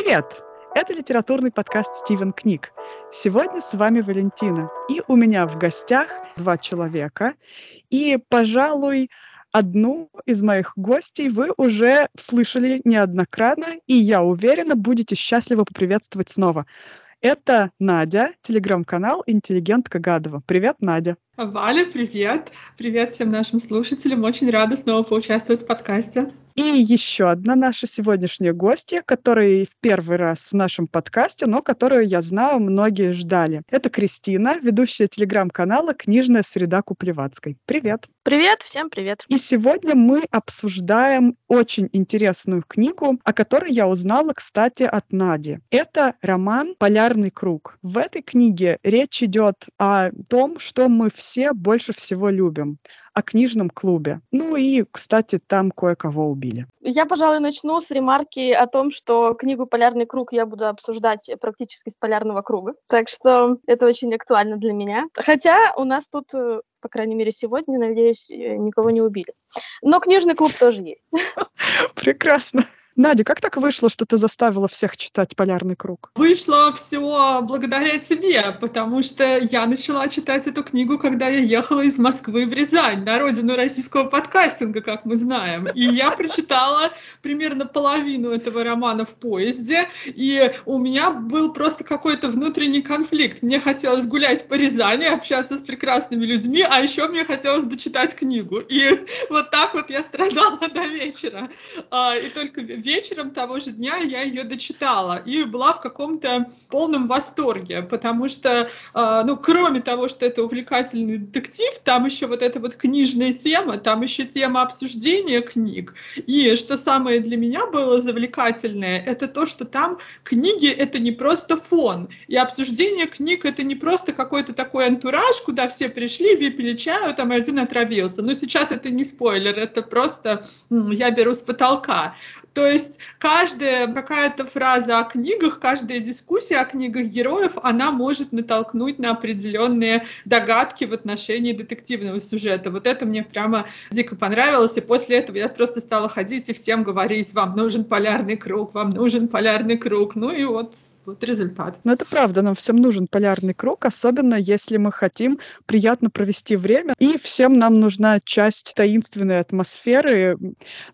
Привет! Это литературный подкаст «Стивен Книг». Сегодня с вами Валентина. И у меня в гостях два человека. И, пожалуй, одну из моих гостей вы уже слышали неоднократно, и я уверена, будете счастливо поприветствовать снова. Это Надя, телеграм-канал «Интеллигентка Гадова». Привет, Надя. Валя, привет. Привет всем нашим слушателям. Очень рада снова поучаствовать в подкасте. И еще одна наша сегодняшняя гостья, которая в первый раз в нашем подкасте, но которую, я знаю, многие ждали. Это Кристина, ведущая телеграм-канала «Книжная среда Куплевацкой». Привет! Привет, всем привет! И сегодня мы обсуждаем очень интересную книгу, о которой я узнала, кстати, от Нади. Это роман «Полярный круг». В этой книге речь идет о том, что мы все больше всего любим о книжном клубе. Ну и, кстати, там кое-кого убили. Я, пожалуй, начну с ремарки о том, что книгу «Полярный круг» я буду обсуждать практически с полярного круга. Так что это очень актуально для меня. Хотя у нас тут э, по крайней мере, сегодня, надеюсь, э, никого не убили. Но книжный клуб тоже есть. Прекрасно. Надя, как так вышло, что ты заставила всех читать «Полярный круг»? Вышло все благодаря тебе, потому что я начала читать эту книгу, когда я ехала из Москвы в Рязань, на родину российского подкастинга, как мы знаем. И я прочитала примерно половину этого романа в поезде, и у меня был просто какой-то внутренний конфликт. Мне хотелось гулять по Рязани, общаться с прекрасными людьми, а еще мне хотелось дочитать книгу. И вот так вот я страдала до вечера. А, и только вечером того же дня я ее дочитала и была в каком-то полном восторге, потому что, э, ну, кроме того, что это увлекательный детектив, там еще вот эта вот книжная тема, там еще тема обсуждения книг. И что самое для меня было завлекательное, это то, что там книги — это не просто фон, и обсуждение книг — это не просто какой-то такой антураж, куда все пришли, выпили чаю, там один отравился. Но сейчас это не спойлер, это просто я беру с потолка. То есть каждая какая-то фраза о книгах, каждая дискуссия о книгах героев, она может натолкнуть на определенные догадки в отношении детективного сюжета. Вот это мне прямо дико понравилось, и после этого я просто стала ходить и всем говорить, вам нужен полярный круг, вам нужен полярный круг. Ну и вот вот результат. Ну, это правда, нам всем нужен полярный круг, особенно если мы хотим приятно провести время, и всем нам нужна часть таинственной атмосферы.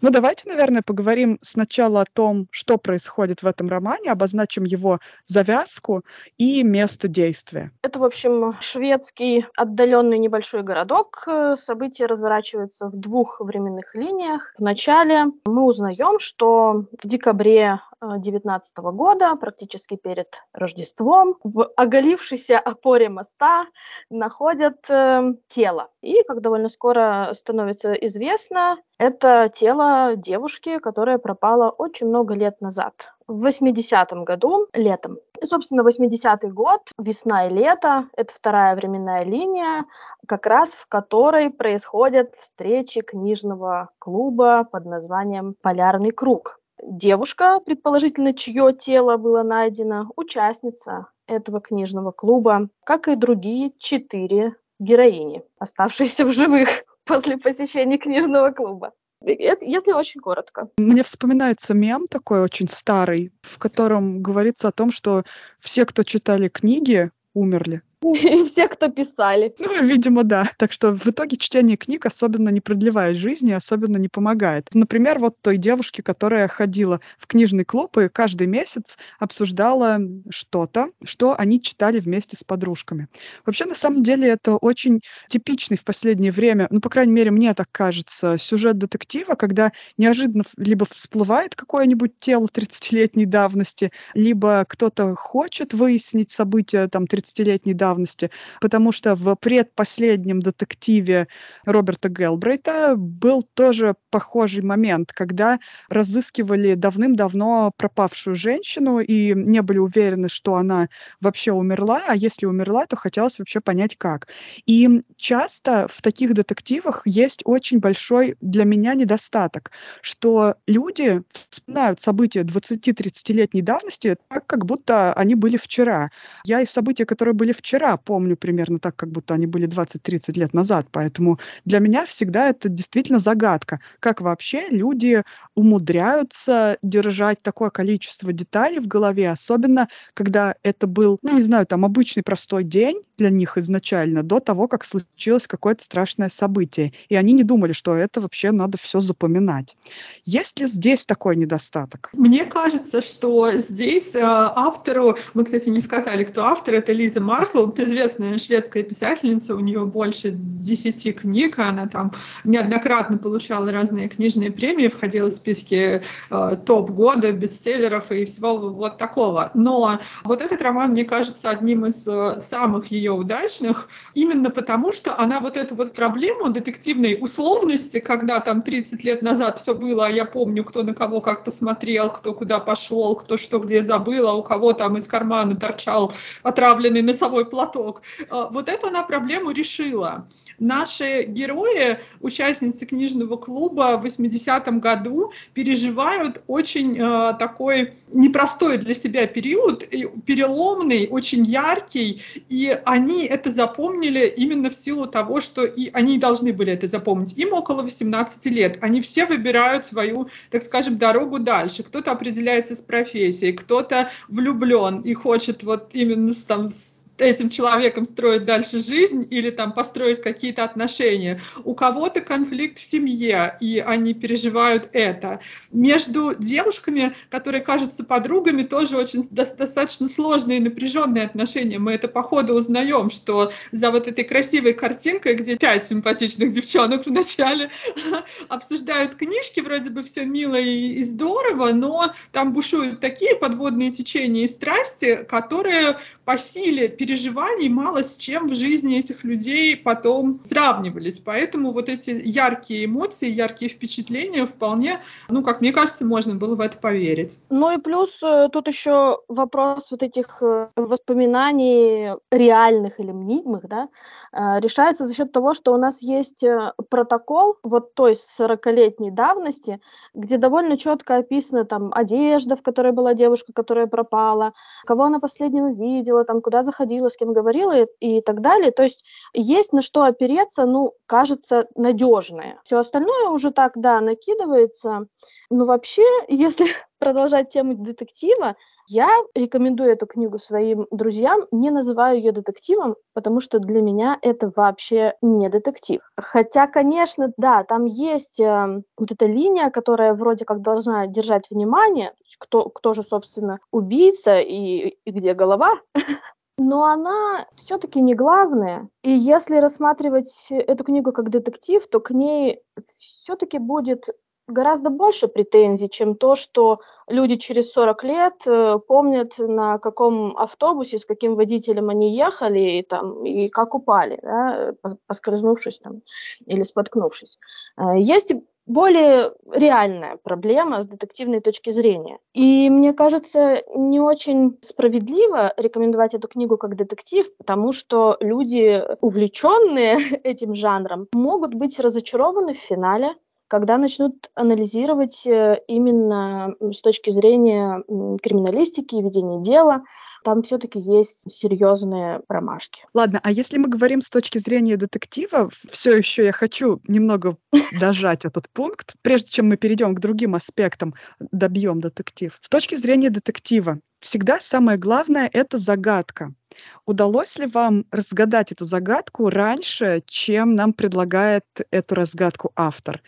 Ну, давайте, наверное, поговорим сначала о том, что происходит в этом романе, обозначим его завязку и место действия. Это, в общем, шведский отдаленный небольшой городок. События разворачиваются в двух временных линиях. Вначале мы узнаем, что в декабре 2019 года, практически перед Рождеством, в оголившейся опоре моста находят э, тело. И, как довольно скоро становится известно, это тело девушки, которая пропала очень много лет назад. В 80-м году, летом. И, собственно, 80-й год, весна и лето, это вторая временная линия, как раз в которой происходят встречи книжного клуба под названием «Полярный круг». Девушка, предположительно, чье тело было найдено, участница этого книжного клуба, как и другие четыре героини, оставшиеся в живых после посещения книжного клуба. Это, если очень коротко. Мне вспоминается мем такой очень старый, в котором говорится о том, что все, кто читали книги, умерли. И все, кто писали. Ну, видимо, да. Так что в итоге чтение книг особенно не продлевает жизни, особенно не помогает. Например, вот той девушке, которая ходила в книжный клуб и каждый месяц обсуждала что-то, что они читали вместе с подружками. Вообще, на самом деле, это очень типичный в последнее время, ну, по крайней мере, мне так кажется, сюжет детектива, когда неожиданно либо всплывает какое-нибудь тело 30-летней давности, либо кто-то хочет выяснить события там 30-летней давности, давности, потому что в предпоследнем детективе Роберта Гелбрейта был тоже похожий момент, когда разыскивали давным-давно пропавшую женщину и не были уверены, что она вообще умерла, а если умерла, то хотелось вообще понять, как. И часто в таких детективах есть очень большой для меня недостаток, что люди вспоминают события 20-30-летней давности так, как будто они были вчера. Я и события, которые были вчера, вчера помню примерно так, как будто они были 20-30 лет назад. Поэтому для меня всегда это действительно загадка, как вообще люди умудряются держать такое количество деталей в голове, особенно когда это был, ну, не знаю, там обычный простой день для них изначально, до того, как случилось какое-то страшное событие. И они не думали, что это вообще надо все запоминать. Есть ли здесь такой недостаток? Мне кажется, что здесь э, автору, мы, кстати, не сказали, кто автор, это Лиза Маркл, это известная шведская писательница, у нее больше десяти книг, она там неоднократно получала разные книжные премии, входила в списки э, топ года, бестселлеров и всего вот такого. Но вот этот роман, мне кажется, одним из э, самых ее удачных, именно потому, что она вот эту вот проблему детективной условности, когда там 30 лет назад все было, а я помню, кто на кого как посмотрел, кто куда пошел, кто что где забыл, а у кого там из кармана торчал отравленный носовой платок. Э, вот эту она проблему решила. Наши герои, участницы книжного клуба в 80-м году, переживают очень э, такой непростой для себя период, переломный, очень яркий, и они это запомнили именно в силу того, что и они должны были это запомнить. Им около 18 лет. Они все выбирают свою, так скажем, дорогу дальше. Кто-то определяется с профессией, кто-то влюблен и хочет вот именно там этим человеком строить дальше жизнь или там построить какие-то отношения. У кого-то конфликт в семье, и они переживают это. Между девушками, которые кажутся подругами, тоже очень достаточно сложные и напряженные отношения. Мы это по ходу узнаем, что за вот этой красивой картинкой, где пять симпатичных девчонок вначале обсуждают книжки, вроде бы все мило и, и здорово, но там бушуют такие подводные течения и страсти, которые по силе переживаний мало с чем в жизни этих людей потом сравнивались. Поэтому вот эти яркие эмоции, яркие впечатления вполне, ну, как мне кажется, можно было в это поверить. Ну и плюс э, тут еще вопрос вот этих э, воспоминаний реальных или мнимых, да, э, решается за счет того, что у нас есть протокол вот той 40-летней давности, где довольно четко описана там одежда, в которой была девушка, которая пропала, кого она последнего видела, там, куда заходила, ходила, с кем говорила и, так далее. То есть есть на что опереться, ну, кажется, надежное. Все остальное уже так, да, накидывается. Но вообще, если продолжать тему детектива, я рекомендую эту книгу своим друзьям, не называю ее детективом, потому что для меня это вообще не детектив. Хотя, конечно, да, там есть э, вот эта линия, которая вроде как должна держать внимание, кто, кто же, собственно, убийца и, и где голова, но она все-таки не главная. И если рассматривать эту книгу как детектив, то к ней все-таки будет гораздо больше претензий, чем то, что люди через 40 лет э, помнят, на каком автобусе, с каким водителем они ехали и, там, и как упали, да, поскользнувшись там, или споткнувшись. Э, есть более реальная проблема с детективной точки зрения. И мне кажется, не очень справедливо рекомендовать эту книгу как детектив, потому что люди, увлеченные этим жанром, могут быть разочарованы в финале, когда начнут анализировать э, именно с точки зрения криминалистики и ведения дела, там все-таки есть серьезные промашки. Ладно, а если мы говорим с точки зрения детектива, все еще я хочу немного дожать этот пункт, прежде чем мы перейдем к другим аспектам, добьем детектив. С точки зрения детектива, всегда самое главное — это загадка. Удалось ли вам разгадать эту загадку раньше, чем нам предлагает эту разгадку автор?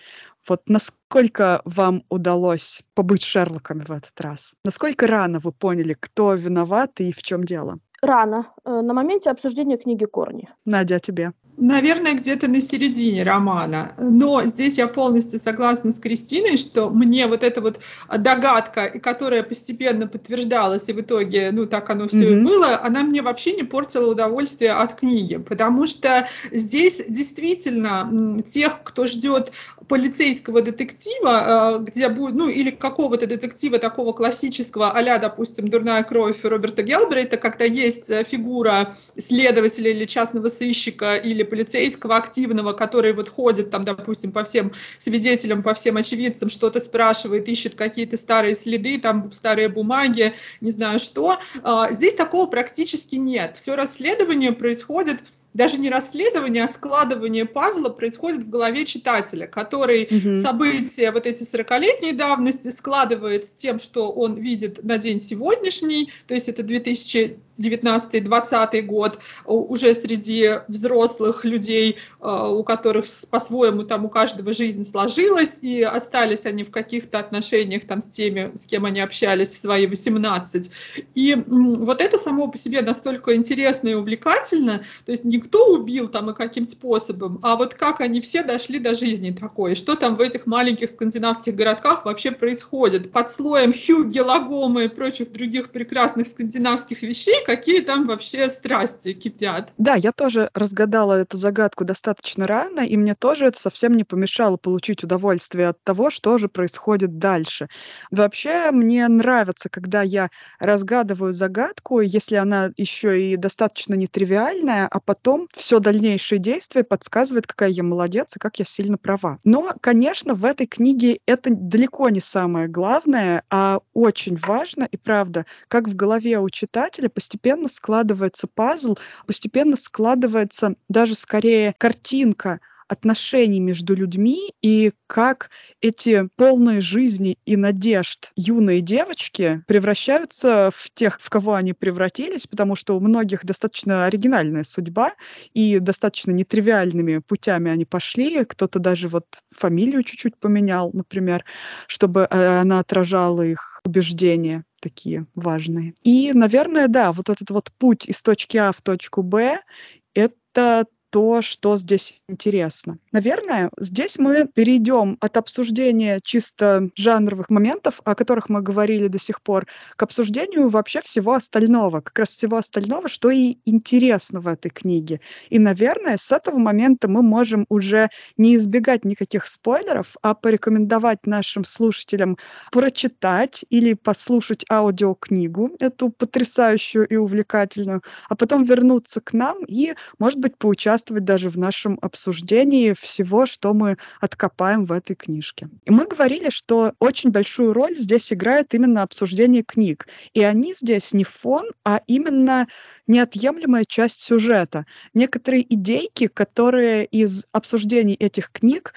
Вот насколько вам удалось побыть Шерлоками в этот раз? Насколько рано вы поняли, кто виноват и в чем дело? Рано, э, на моменте обсуждения книги «Корни». Надя, а тебе? Наверное, где-то на середине романа. Но здесь я полностью согласна с Кристиной, что мне вот эта вот догадка, которая постепенно подтверждалась, и в итоге, ну, так оно все mm-hmm. и было, она мне вообще не портила удовольствие от книги. Потому что здесь действительно тех, кто ждет полицейского детектива, где будет, ну, или какого-то детектива такого классического, а допустим, «Дурная кровь» Роберта Гелбрейта, когда есть фигура следователя или частного сыщика или полицейского активного, который вот ходит там, допустим, по всем свидетелям, по всем очевидцам, что-то спрашивает, ищет какие-то старые следы, там старые бумаги, не знаю что. А, здесь такого практически нет. Все расследование происходит даже не расследование, а складывание пазла происходит в голове читателя, который угу. события вот эти 40-летней давности складывает с тем, что он видит на день сегодняшний, то есть это 2000 19-20 год уже среди взрослых людей, э, у которых по-своему там у каждого жизнь сложилась, и остались они в каких-то отношениях там с теми, с кем они общались в свои 18. И вот это само по себе настолько интересно и увлекательно, то есть никто убил там и каким способом, а вот как они все дошли до жизни такой, что там в этих маленьких скандинавских городках вообще происходит. Под слоем хюгге, лагома и прочих других прекрасных скандинавских вещей какие там вообще страсти кипят. Да, я тоже разгадала эту загадку достаточно рано, и мне тоже это совсем не помешало получить удовольствие от того, что же происходит дальше. Вообще, мне нравится, когда я разгадываю загадку, если она еще и достаточно нетривиальная, а потом все дальнейшее действие подсказывает, какая я молодец и как я сильно права. Но, конечно, в этой книге это далеко не самое главное, а очень важно и правда, как в голове у читателя постепенно складывается пазл, постепенно складывается даже скорее картинка отношений между людьми и как эти полные жизни и надежд юные девочки превращаются в тех, в кого они превратились, потому что у многих достаточно оригинальная судьба и достаточно нетривиальными путями они пошли. Кто-то даже вот фамилию чуть-чуть поменял, например, чтобы э, она отражала их убеждения такие важные. И, наверное, да, вот этот вот путь из точки А в точку Б — это то, что здесь интересно. Наверное, здесь мы перейдем от обсуждения чисто жанровых моментов, о которых мы говорили до сих пор, к обсуждению вообще всего остального, как раз всего остального, что и интересно в этой книге. И, наверное, с этого момента мы можем уже не избегать никаких спойлеров, а порекомендовать нашим слушателям прочитать или послушать аудиокнигу, эту потрясающую и увлекательную, а потом вернуться к нам и, может быть, поучаствовать участвовать даже в нашем обсуждении всего, что мы откопаем в этой книжке. И мы говорили, что очень большую роль здесь играет именно обсуждение книг. И они здесь не фон, а именно неотъемлемая часть сюжета. Некоторые идейки, которые из обсуждений этих книг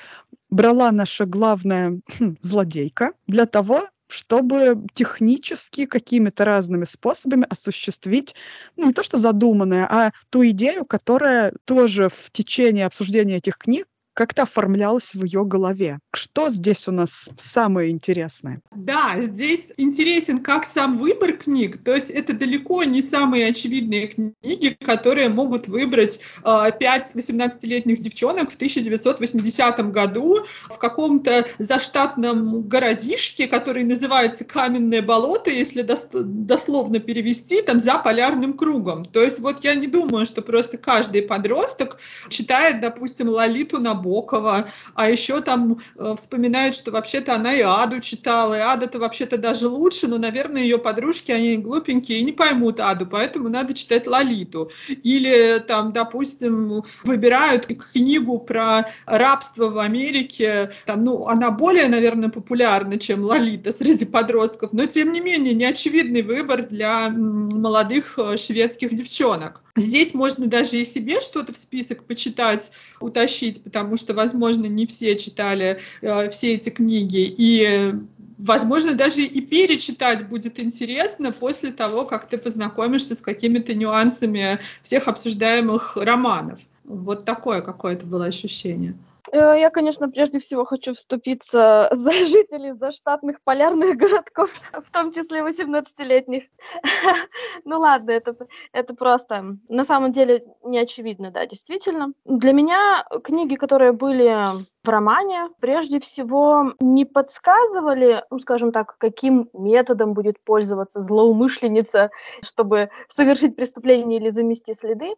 брала наша главная хм, злодейка для того, чтобы технически какими-то разными способами осуществить ну, не то что задуманное, а ту идею, которая тоже в течение обсуждения этих книг как-то оформлялось в ее голове. Что здесь у нас самое интересное? Да, здесь интересен как сам выбор книг, то есть это далеко не самые очевидные книги, которые могут выбрать э, 5 18-летних девчонок в 1980 году в каком-то заштатном городишке, который называется Каменное болото, если дос дословно перевести, там за полярным кругом. То есть вот я не думаю, что просто каждый подросток читает, допустим, Лолиту Набокова, Набокова, а еще там э, вспоминают, что вообще-то она и Аду читала, и Ада-то вообще-то даже лучше, но, наверное, ее подружки, они глупенькие и не поймут Аду, поэтому надо читать Лолиту. Или там, допустим, выбирают книгу про рабство в Америке, там, ну, она более, наверное, популярна, чем Лолита среди подростков, но, тем не менее, неочевидный выбор для молодых э, шведских девчонок. Здесь можно даже и себе что-то в список почитать, утащить, потому что, возможно, не все читали э, все эти книги. И возможно, даже и перечитать будет интересно после того, как ты познакомишься с какими-то нюансами всех обсуждаемых романов. Вот такое какое-то было ощущение. Э, я, конечно, прежде всего хочу вступиться за жителей заштатных полярных городков, в том числе 18-летних. Ну ладно, это, это просто на самом деле не очевидно, да, действительно. Для меня книги, которые были в романе прежде всего не подсказывали, ну, скажем так, каким методом будет пользоваться злоумышленница, чтобы совершить преступление или замести следы,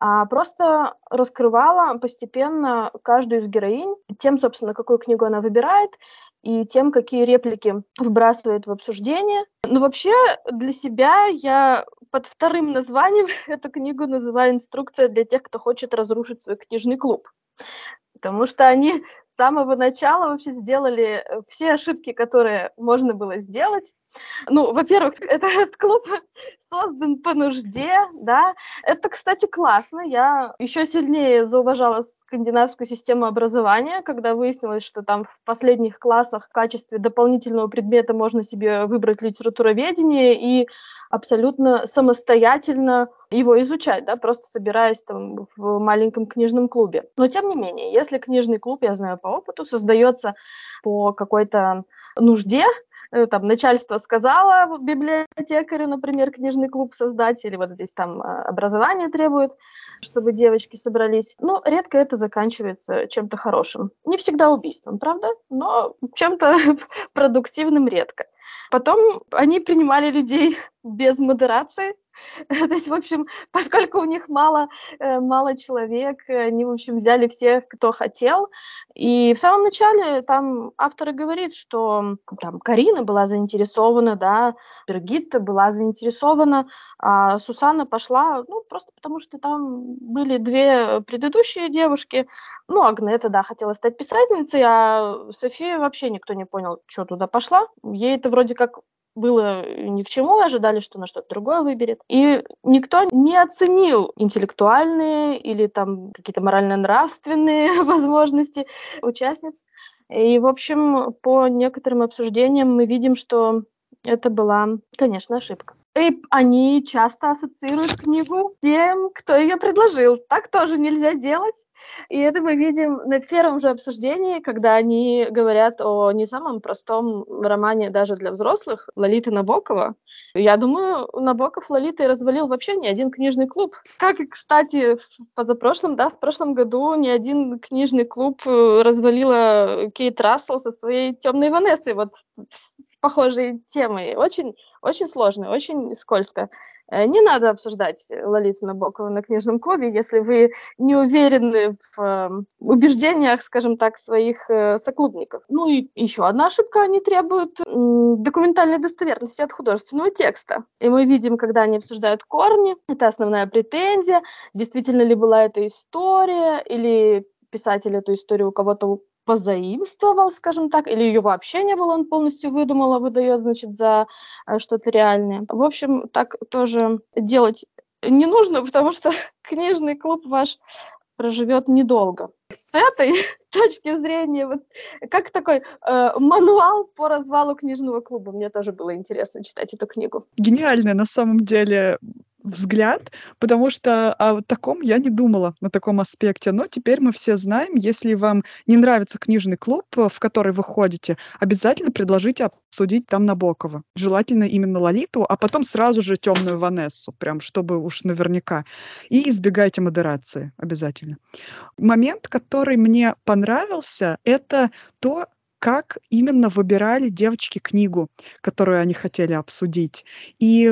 а просто раскрывала постепенно каждую из героинь тем, собственно, какую книгу она выбирает, и тем, какие реплики вбрасывает в обсуждение. Но вообще для себя я под вторым названием эту книгу называю «Инструкция для тех, кто хочет разрушить свой книжный клуб» потому что они с самого начала вообще сделали э, все ошибки, которые можно было сделать. Ну, во-первых, этот клуб создан по нужде, да. Это, кстати, классно. Я еще сильнее зауважала скандинавскую систему образования, когда выяснилось, что там в последних классах в качестве дополнительного предмета можно себе выбрать литературоведение и абсолютно самостоятельно его изучать, да, просто собираясь там в маленьком книжном клубе. Но тем не менее, если книжный клуб, я знаю по опыту, создается по какой-то нужде, там начальство сказала библиотекарю, например, книжный клуб создать, или вот здесь там э, образование требует, чтобы девочки собрались. Ну, редко это заканчивается чем-то хорошим. Не всегда убийством, правда? Но чем-то продуктивным редко. Потом они принимали людей без модерации, То есть, в общем, поскольку у них мало, э, мало человек, они, в общем, взяли всех, кто хотел. И в самом начале там автор говорит, что там Карина была заинтересована, да, Бергитта была заинтересована, а Сусанна пошла, ну, просто потому что там были две предыдущие девушки. Ну, Агнета, да, хотела стать писательницей, а София вообще никто не понял, что туда пошла. Ей это вроде как было ни к чему, ожидали, что она что-то другое выберет. И никто не оценил интеллектуальные или там какие-то морально-нравственные возможности участниц. И, в общем, по некоторым обсуждениям мы видим, что это была, конечно, ошибка. И они часто ассоциируют книгу тем, кто ее предложил. Так тоже нельзя делать. И это мы видим на первом же обсуждении, когда они говорят о не самом простом романе даже для взрослых Лолиты Набокова. Я думаю, Набоков Лолиты развалил вообще ни один книжный клуб. Как и, кстати, в позапрошлом, да, в прошлом году ни один книжный клуб э, развалила Кейт Рассел со своей темной Ванессой, вот с похожей темой. Очень очень сложно, очень скользко. Э, не надо обсуждать Лолиту Набокову на книжном клубе, если вы не уверены в эм, убеждениях, скажем так, своих э, соклубников. Ну и еще одна ошибка, они требуют документальной достоверности от художественного текста. И мы видим, когда они обсуждают корни, это основная претензия, действительно ли была эта история, или писатель эту историю у кого-то позаимствовал, скажем так, или ее вообще не было, он полностью выдумал, а выдает, значит, за э, что-то реальное. В общем, так тоже делать не нужно, потому что книжный клуб ваш проживет недолго. С этой точки зрения, вот как такой э, мануал по развалу книжного клуба, мне тоже было интересно читать эту книгу. Гениальная на самом деле взгляд, потому что о таком я не думала, на таком аспекте. Но теперь мы все знаем, если вам не нравится книжный клуб, в который вы ходите, обязательно предложите обсудить там Набокова. Желательно именно Лолиту, а потом сразу же темную Ванессу, прям чтобы уж наверняка. И избегайте модерации обязательно. Момент, который мне понравился, это то, как именно выбирали девочки книгу, которую они хотели обсудить. И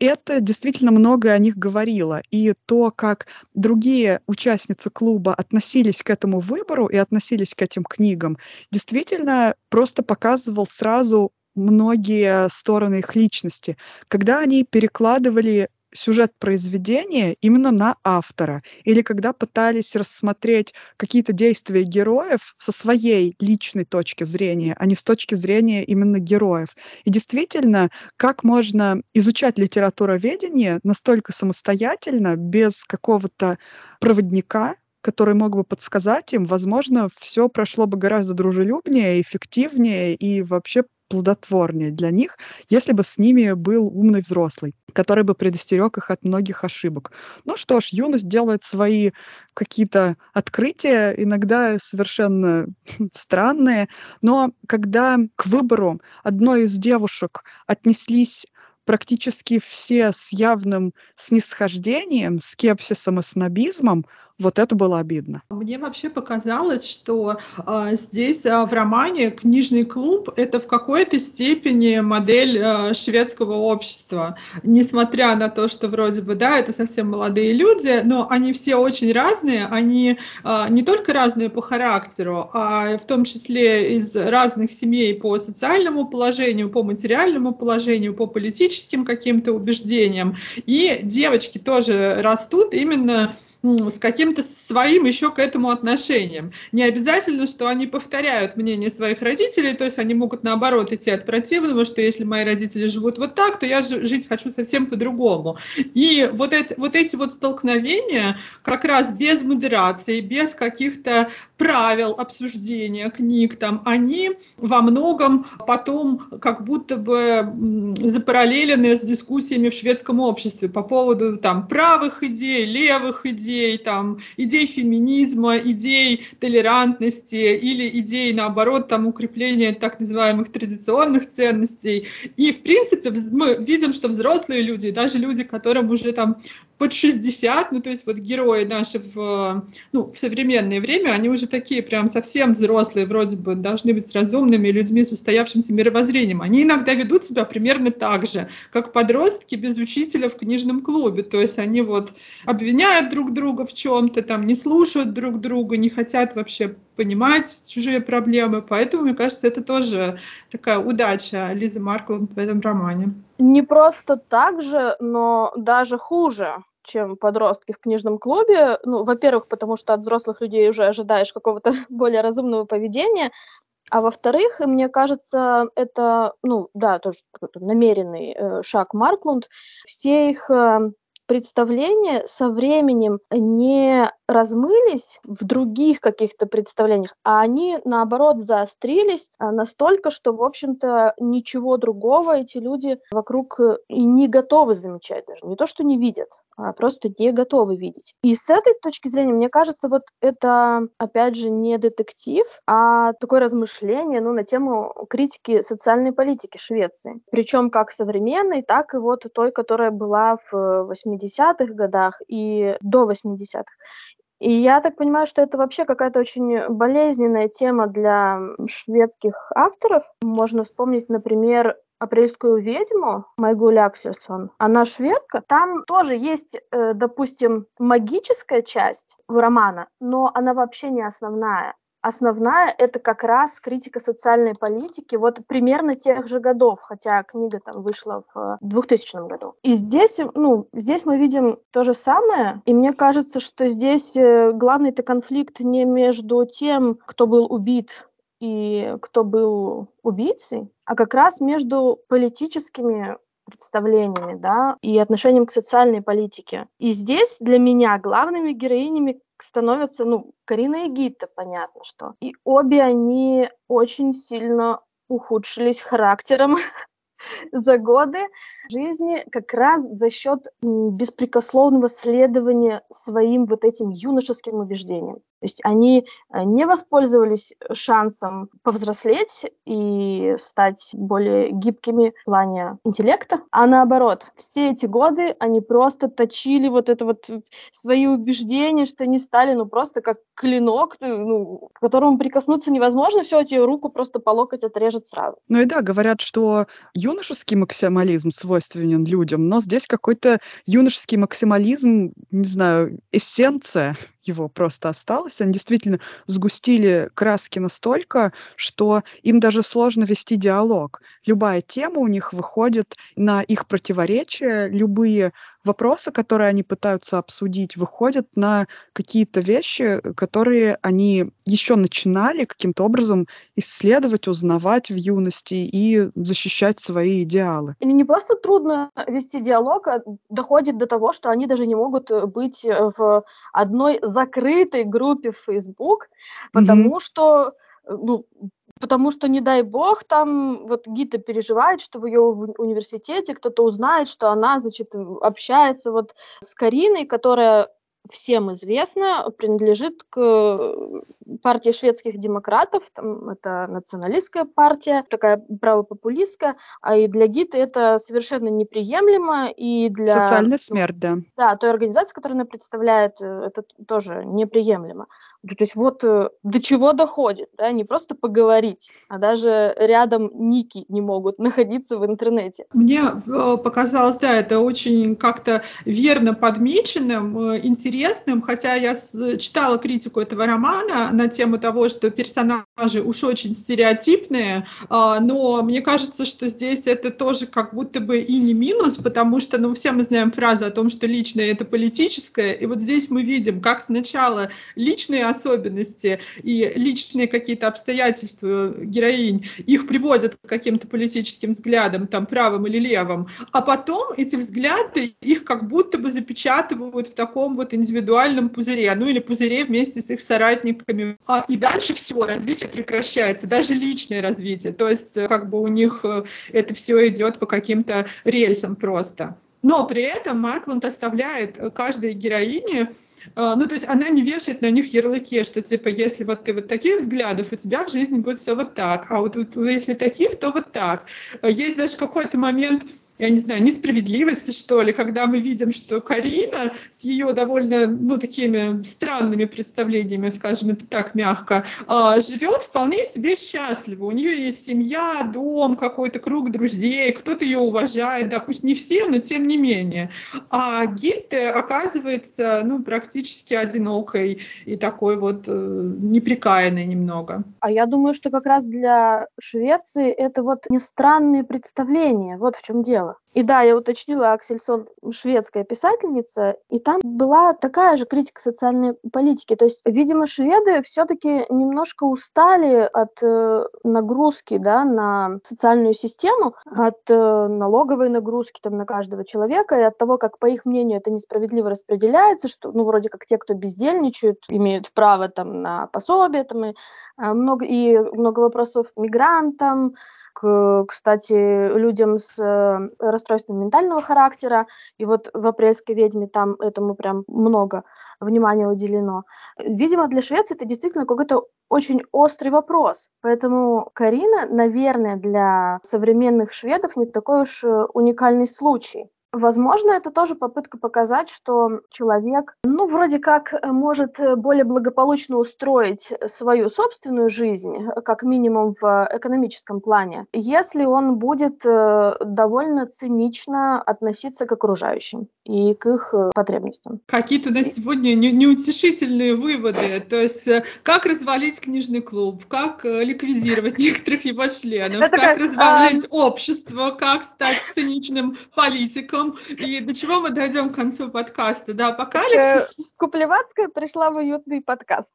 это действительно многое о них говорило. И то, как другие участницы клуба относились к этому выбору и относились к этим книгам, действительно просто показывал сразу многие стороны их личности. Когда они перекладывали сюжет произведения именно на автора, или когда пытались рассмотреть какие-то действия героев со своей личной точки зрения, а не с точки зрения именно героев. И действительно, как можно изучать литературоведение настолько самостоятельно, без какого-то проводника, который мог бы подсказать им, возможно, все прошло бы гораздо дружелюбнее, эффективнее и вообще плодотворнее для них, если бы с ними был умный взрослый, который бы предостерег их от многих ошибок. Ну что ж, юность делает свои какие-то открытия, иногда совершенно странные, но когда к выбору одной из девушек отнеслись практически все с явным снисхождением, скепсисом и снобизмом, вот это было обидно. Мне вообще показалось, что э, здесь э, в романе книжный клуб это в какой-то степени модель э, шведского общества. Несмотря на то, что вроде бы, да, это совсем молодые люди, но они все очень разные, они э, не только разные по характеру, а в том числе из разных семей по социальному положению, по материальному положению, по политическим каким-то убеждениям. И девочки тоже растут именно с каким-то своим еще к этому отношением. Не обязательно, что они повторяют мнение своих родителей, то есть они могут наоборот идти от противного, что если мои родители живут вот так, то я жить хочу совсем по-другому. И вот, это, вот эти вот столкновения как раз без модерации, без каких-то правил обсуждения книг, там, они во многом потом как будто бы запараллелены с дискуссиями в шведском обществе по поводу там правых идей, левых идей, идей, там, идей феминизма, идей толерантности или идей, наоборот, там, укрепления так называемых традиционных ценностей. И, в принципе, мы видим, что взрослые люди, даже люди, которым уже там под 60, ну, то есть вот герои наши в, ну, в современное время, они уже такие прям совсем взрослые, вроде бы должны быть разумными людьми с устоявшимся мировоззрением. Они иногда ведут себя примерно так же, как подростки без учителя в книжном клубе. То есть они вот обвиняют друг друга в чем-то, там не слушают друг друга, не хотят вообще понимать чужие проблемы. Поэтому, мне кажется, это тоже такая удача Лизы Маркланд в этом романе. Не просто так же, но даже хуже чем подростки в книжном клубе. Ну, во-первых, потому что от взрослых людей уже ожидаешь какого-то более разумного поведения, а во-вторых, мне кажется, это, ну, да, тоже намеренный э, шаг Марклунд. Все их э, представления со временем не размылись в других каких-то представлениях, а они, наоборот, заострились а, настолько, что, в общем-то, ничего другого эти люди вокруг э, и не готовы замечать даже. Не то, что не видят, просто не готовы видеть. И с этой точки зрения, мне кажется, вот это, опять же, не детектив, а такое размышление ну, на тему критики социальной политики Швеции. Причем как современной, так и вот той, которая была в 80-х годах и до 80-х. И я так понимаю, что это вообще какая-то очень болезненная тема для шведских авторов. Можно вспомнить, например, апрельскую ведьму Майгуль Аксельсон, она шведка. Там тоже есть, э, допустим, магическая часть романа, но она вообще не основная. Основная это как раз критика социальной политики вот примерно тех же годов, хотя книга там вышла в 2000 году. И здесь, ну, здесь мы видим то же самое, и мне кажется, что здесь э, главный-то конфликт не между тем, кто был убит и кто был убийцей, а как раз между политическими представлениями, да, и отношением к социальной политике. И здесь для меня главными героинями становятся, ну, Карина и Гита, понятно, что. И обе они очень сильно ухудшились характером за годы жизни как раз за счет беспрекословного следования своим вот этим юношеским убеждениям. То есть они э, не воспользовались шансом повзрослеть и стать более гибкими в плане интеллекта, а наоборот, все эти годы они просто точили вот это вот свои убеждения, что они стали ну просто как клинок, э, ну, к которому прикоснуться невозможно, все, эти руку просто по локоть отрежет сразу. Ну и да, говорят, что юношеский максимализм свойственен людям, но здесь какой-то юношеский максимализм, не знаю, эссенция его просто осталось. Они действительно сгустили краски настолько, что им даже сложно вести диалог. Любая тема у них выходит на их противоречия, любые вопросы, которые они пытаются обсудить, выходят на какие-то вещи, которые они еще начинали каким-то образом исследовать, узнавать в юности и защищать свои идеалы. Или не просто трудно вести диалог, а доходит до того, что они даже не могут быть в одной закрытой группе в Facebook, потому mm-hmm. что ну, потому что, не дай бог, там вот Гита переживает, что в ее университете кто-то узнает, что она, значит, общается вот с Кариной, которая всем известно, принадлежит к партии шведских демократов, там, это националистская партия, такая правопопулистская, а и для ГИТа это совершенно неприемлемо, и для... Социальная смерть, да. Да, той организации, которую она представляет, э, это тоже неприемлемо. То есть вот э, до чего доходит, да, не просто поговорить, а даже рядом ники не могут находиться в интернете. Мне э, показалось, да, это очень как-то верно подмеченным, интересным, хотя я читала критику этого романа на тему того, что персонажи уж очень стереотипные, а, но мне кажется, что здесь это тоже как будто бы и не минус, потому что, ну, все мы знаем фразу о том, что личное — это политическое, и вот здесь мы видим, как сначала личные особенности и личные какие-то обстоятельства героинь, их приводят к каким-то политическим взглядам, там, правым или левым, а потом эти взгляды их как будто бы запечатывают в таком вот индивидуальном пузыре, ну или пузыре вместе с их соратниками. А, и дальше все, развитие прекращается, даже личное развитие. То есть э, как бы у них э, это все идет по каким-то рельсам просто. Но при этом Маркланд оставляет каждой героине э, ну, то есть она не вешает на них ярлыки, что типа, если вот ты вот таких взглядов, у тебя в жизни будет все вот так, а вот, вот если таких, то вот так. Есть даже какой-то момент, я не знаю, несправедливости, что ли, когда мы видим, что Карина с ее довольно, ну, такими странными представлениями, скажем это так мягко, а, живет вполне себе счастливо. У нее есть семья, дом, какой-то круг друзей, кто-то ее уважает, да, пусть не все, но тем не менее. А Гитте оказывается, ну, практически одинокой и такой вот э, неприкаянной немного. А я думаю, что как раз для Швеции это вот не странные представления, вот в чем дело. И да, я уточнила, Аксельсон шведская писательница, и там была такая же критика социальной политики. То есть, видимо, шведы все-таки немножко устали от э, нагрузки да, на социальную систему, от э, налоговой нагрузки там, на каждого человека, и от того, как, по их мнению, это несправедливо распределяется, что, ну, вроде как те, кто бездельничают, имеют право там на пособие, там, и, а, много, и много вопросов мигрантам, к, кстати, людям с э, расстройством ментального характера. И вот в «Апрельской ведьме» там этому прям много внимания уделено. Видимо, для Швеции это действительно какой-то очень острый вопрос. Поэтому Карина, наверное, для современных шведов не такой уж э, уникальный случай. Возможно, это тоже попытка показать, что человек, ну, вроде как э, может э, более благополучно устроить свою собственную жизнь, э, как минимум в экономическом плане, если он будет довольно цинично относиться к окружающим и к их потребностям. Какие-то на сегодня неутешительные выводы. То есть, как развалить книжный клуб, как ликвидировать некоторых его членов, как развалить общество, как стать циничным политиком, потом, и до чего мы дойдем к концу подкаста, да, апокалипсис. Куплеватская пришла в уютный подкаст.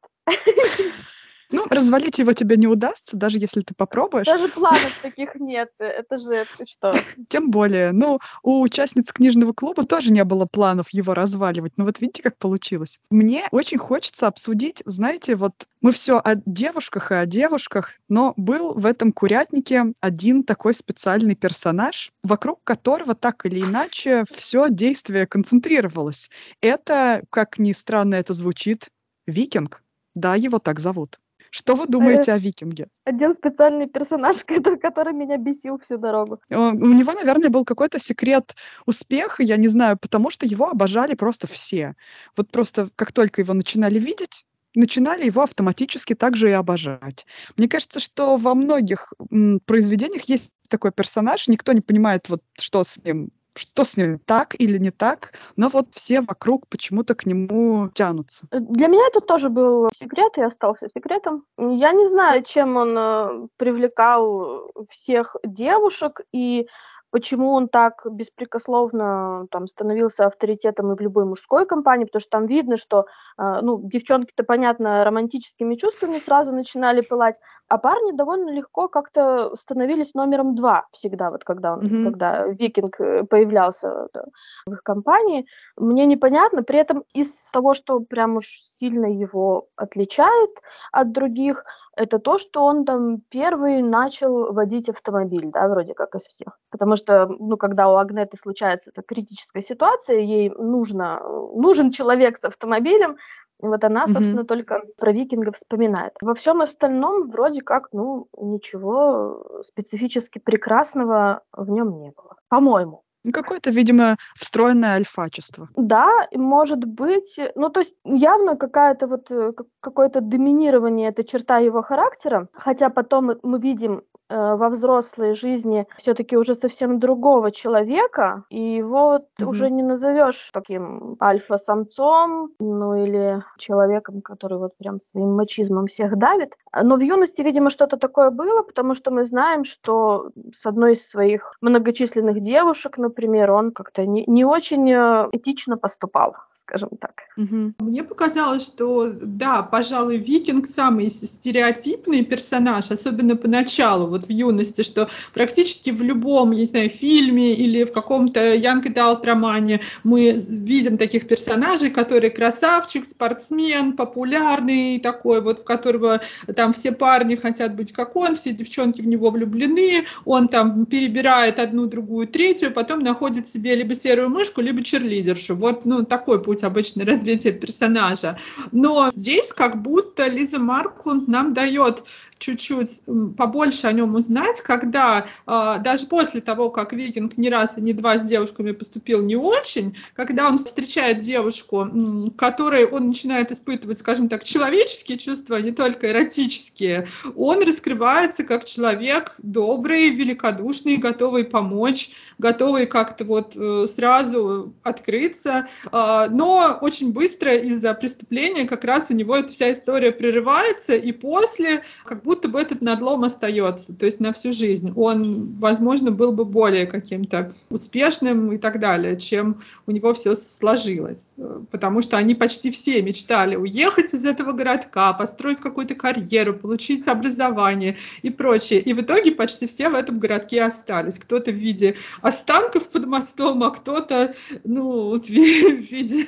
Ну, развалить его тебе не удастся, даже если ты попробуешь. Даже планов таких нет. Это же что? Тем более. Ну, у участниц книжного клуба тоже не было планов его разваливать. Но вот видите, как получилось. Мне очень хочется обсудить, знаете, вот мы все о девушках и о девушках, но был в этом курятнике один такой специальный персонаж, вокруг которого так или иначе все действие концентрировалось. Это, как ни странно это звучит, викинг. Да, его так зовут. Что вы думаете о Викинге? Один специальный персонаж, который меня бесил всю дорогу. У него, наверное, был какой-то секрет успеха, я не знаю, потому что его обожали просто все. Вот просто как только его начинали видеть, начинали его автоматически также и обожать. Мне кажется, что во многих м, произведениях есть такой персонаж, никто не понимает, вот что с ним что с ним так или не так, но вот все вокруг почему-то к нему тянутся. Для меня это тоже был секрет и остался секретом. Я не знаю, чем он э, привлекал всех девушек и почему он так беспрекословно там становился авторитетом и в любой мужской компании, потому что там видно, что э, ну, девчонки-то, понятно, романтическими чувствами сразу начинали пылать, а парни довольно легко как-то становились номером два всегда, вот когда, он, mm-hmm. когда Викинг э, появлялся да, в их компании. Мне непонятно, при этом из того, что прям уж сильно его отличает от других, это то, что он там первый начал водить автомобиль, да, вроде как из всех. Потому что, ну, когда у Агнеты случается эта критическая ситуация, ей нужно, нужен человек с автомобилем, и вот она, собственно, mm-hmm. только про викингов вспоминает. Во всем остальном вроде как, ну, ничего специфически прекрасного в нем не было. По-моему. Ну, какое-то, видимо, встроенное альфачество. Да, может быть. Ну, то есть явно какая-то вот э, какое-то доминирование этой черта его характера, хотя потом мы видим Э, во взрослой жизни все-таки уже совсем другого человека, и его mm-hmm. уже не назовешь таким альфа-самцом, ну или человеком, который вот прям своим мачизмом всех давит. Но в юности, видимо, что-то такое было, потому что мы знаем, что с одной из своих многочисленных девушек, например, он как-то не, не очень э, этично поступал, скажем так. Mm-hmm. Мне показалось, что да, пожалуй, Викинг самый стереотипный персонаж, особенно поначалу вот в юности, что практически в любом, я не знаю, фильме или в каком-то Young Adult романе мы видим таких персонажей, которые красавчик, спортсмен, популярный такой, вот в которого там все парни хотят быть как он, все девчонки в него влюблены, он там перебирает одну, другую, третью, потом находит себе либо серую мышку, либо черлидершу. Вот, ну, такой путь обычно развития персонажа. Но здесь как будто Лиза Марклунд нам дает чуть-чуть побольше о нем узнать, когда э, даже после того, как Викинг не раз и не два с девушками поступил не очень, когда он встречает девушку, которой он начинает испытывать, скажем так, человеческие чувства, а не только эротические, он раскрывается как человек добрый, великодушный, готовый помочь, готовый как-то вот э, сразу открыться, э, но очень быстро из-за преступления как раз у него эта вся история прерывается, и после как будто бы этот надлом остается, то есть на всю жизнь. Он, возможно, был бы более каким-то успешным и так далее, чем у него все сложилось. Потому что они почти все мечтали уехать из этого городка, построить какую-то карьеру, получить образование и прочее. И в итоге почти все в этом городке остались. Кто-то в виде останков под мостом, а кто-то ну, в виде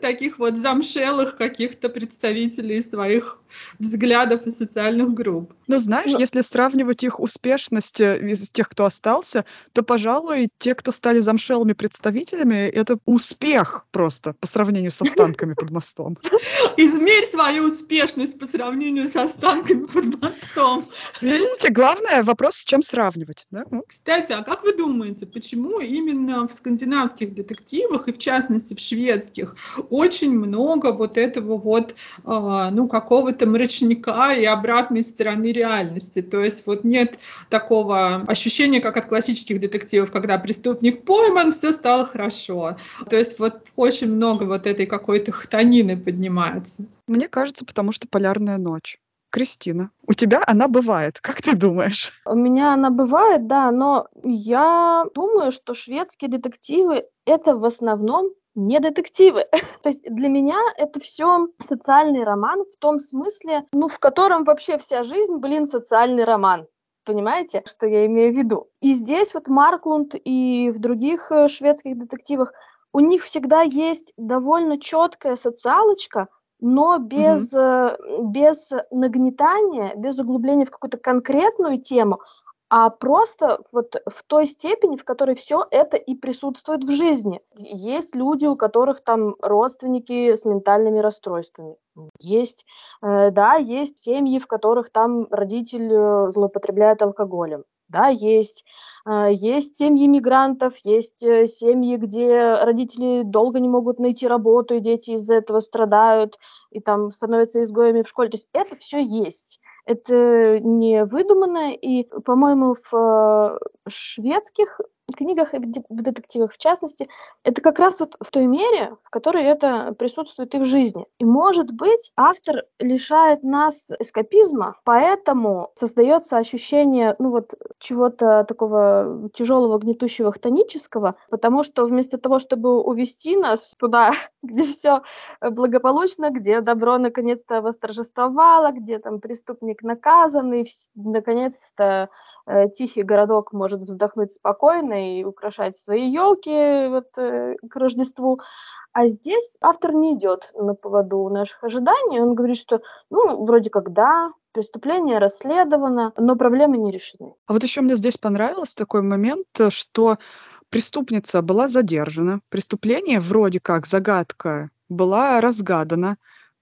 таких вот замшелых каких-то представителей своих взглядов и социальных групп. Ну, знаешь, Но... если сравнивать их успешность э, из тех, кто остался, то, пожалуй, те, кто стали замшелыми представителями, это успех просто по сравнению с останками под мостом. Измерь свою успешность по сравнению с останками под мостом. Видите, главное вопрос, с чем сравнивать. Да? Ну. Кстати, а как вы думаете, почему именно в скандинавских детективах, и в частности в шведских, очень много вот этого вот, а, ну, какого-то мрачника и обратной стороны реальности. То есть вот нет такого ощущения, как от классических детективов, когда преступник пойман, все стало хорошо. То есть вот очень много вот этой какой-то хтонины поднимается. Мне кажется, потому что полярная ночь. Кристина, у тебя она бывает. Как ты думаешь? У меня она бывает, да, но я думаю, что шведские детективы это в основном не детективы. То есть для меня это все социальный роман в том смысле, ну, в котором вообще вся жизнь, блин, социальный роман. Понимаете, что я имею в виду? И здесь вот Марклунд и в других э, шведских детективах у них всегда есть довольно четкая социалочка, но без, mm-hmm. без нагнетания, без углубления в какую-то конкретную тему, а просто вот в той степени, в которой все это и присутствует в жизни. Есть люди, у которых там родственники с ментальными расстройствами. Есть, э, да, есть семьи, в которых там родитель э, злоупотребляет алкоголем. Да, есть. Э, есть семьи мигрантов, есть семьи, где родители долго не могут найти работу, и дети из-за этого страдают, и там становятся изгоями в школе. То есть это все есть это не выдуманное, и, по-моему, в э, шведских книгах и в детективах в частности, это как раз вот в той мере, в которой это присутствует и в жизни. И, может быть, автор лишает нас эскапизма, поэтому создается ощущение, ну вот, чего-то такого тяжелого, гнетущего, хтонического, потому что вместо того, чтобы увести нас туда, где все благополучно, где добро наконец-то восторжествовало, где там преступник наказан, и наконец-то э, тихий городок может вздохнуть спокойно, и украшать свои елки вот, э, к Рождеству. А здесь автор не идет на поводу наших ожиданий. Он говорит, что, ну, вроде как да, преступление расследовано, но проблемы не решены. А вот еще мне здесь понравился такой момент, что преступница была задержана, преступление вроде как загадка была разгадана,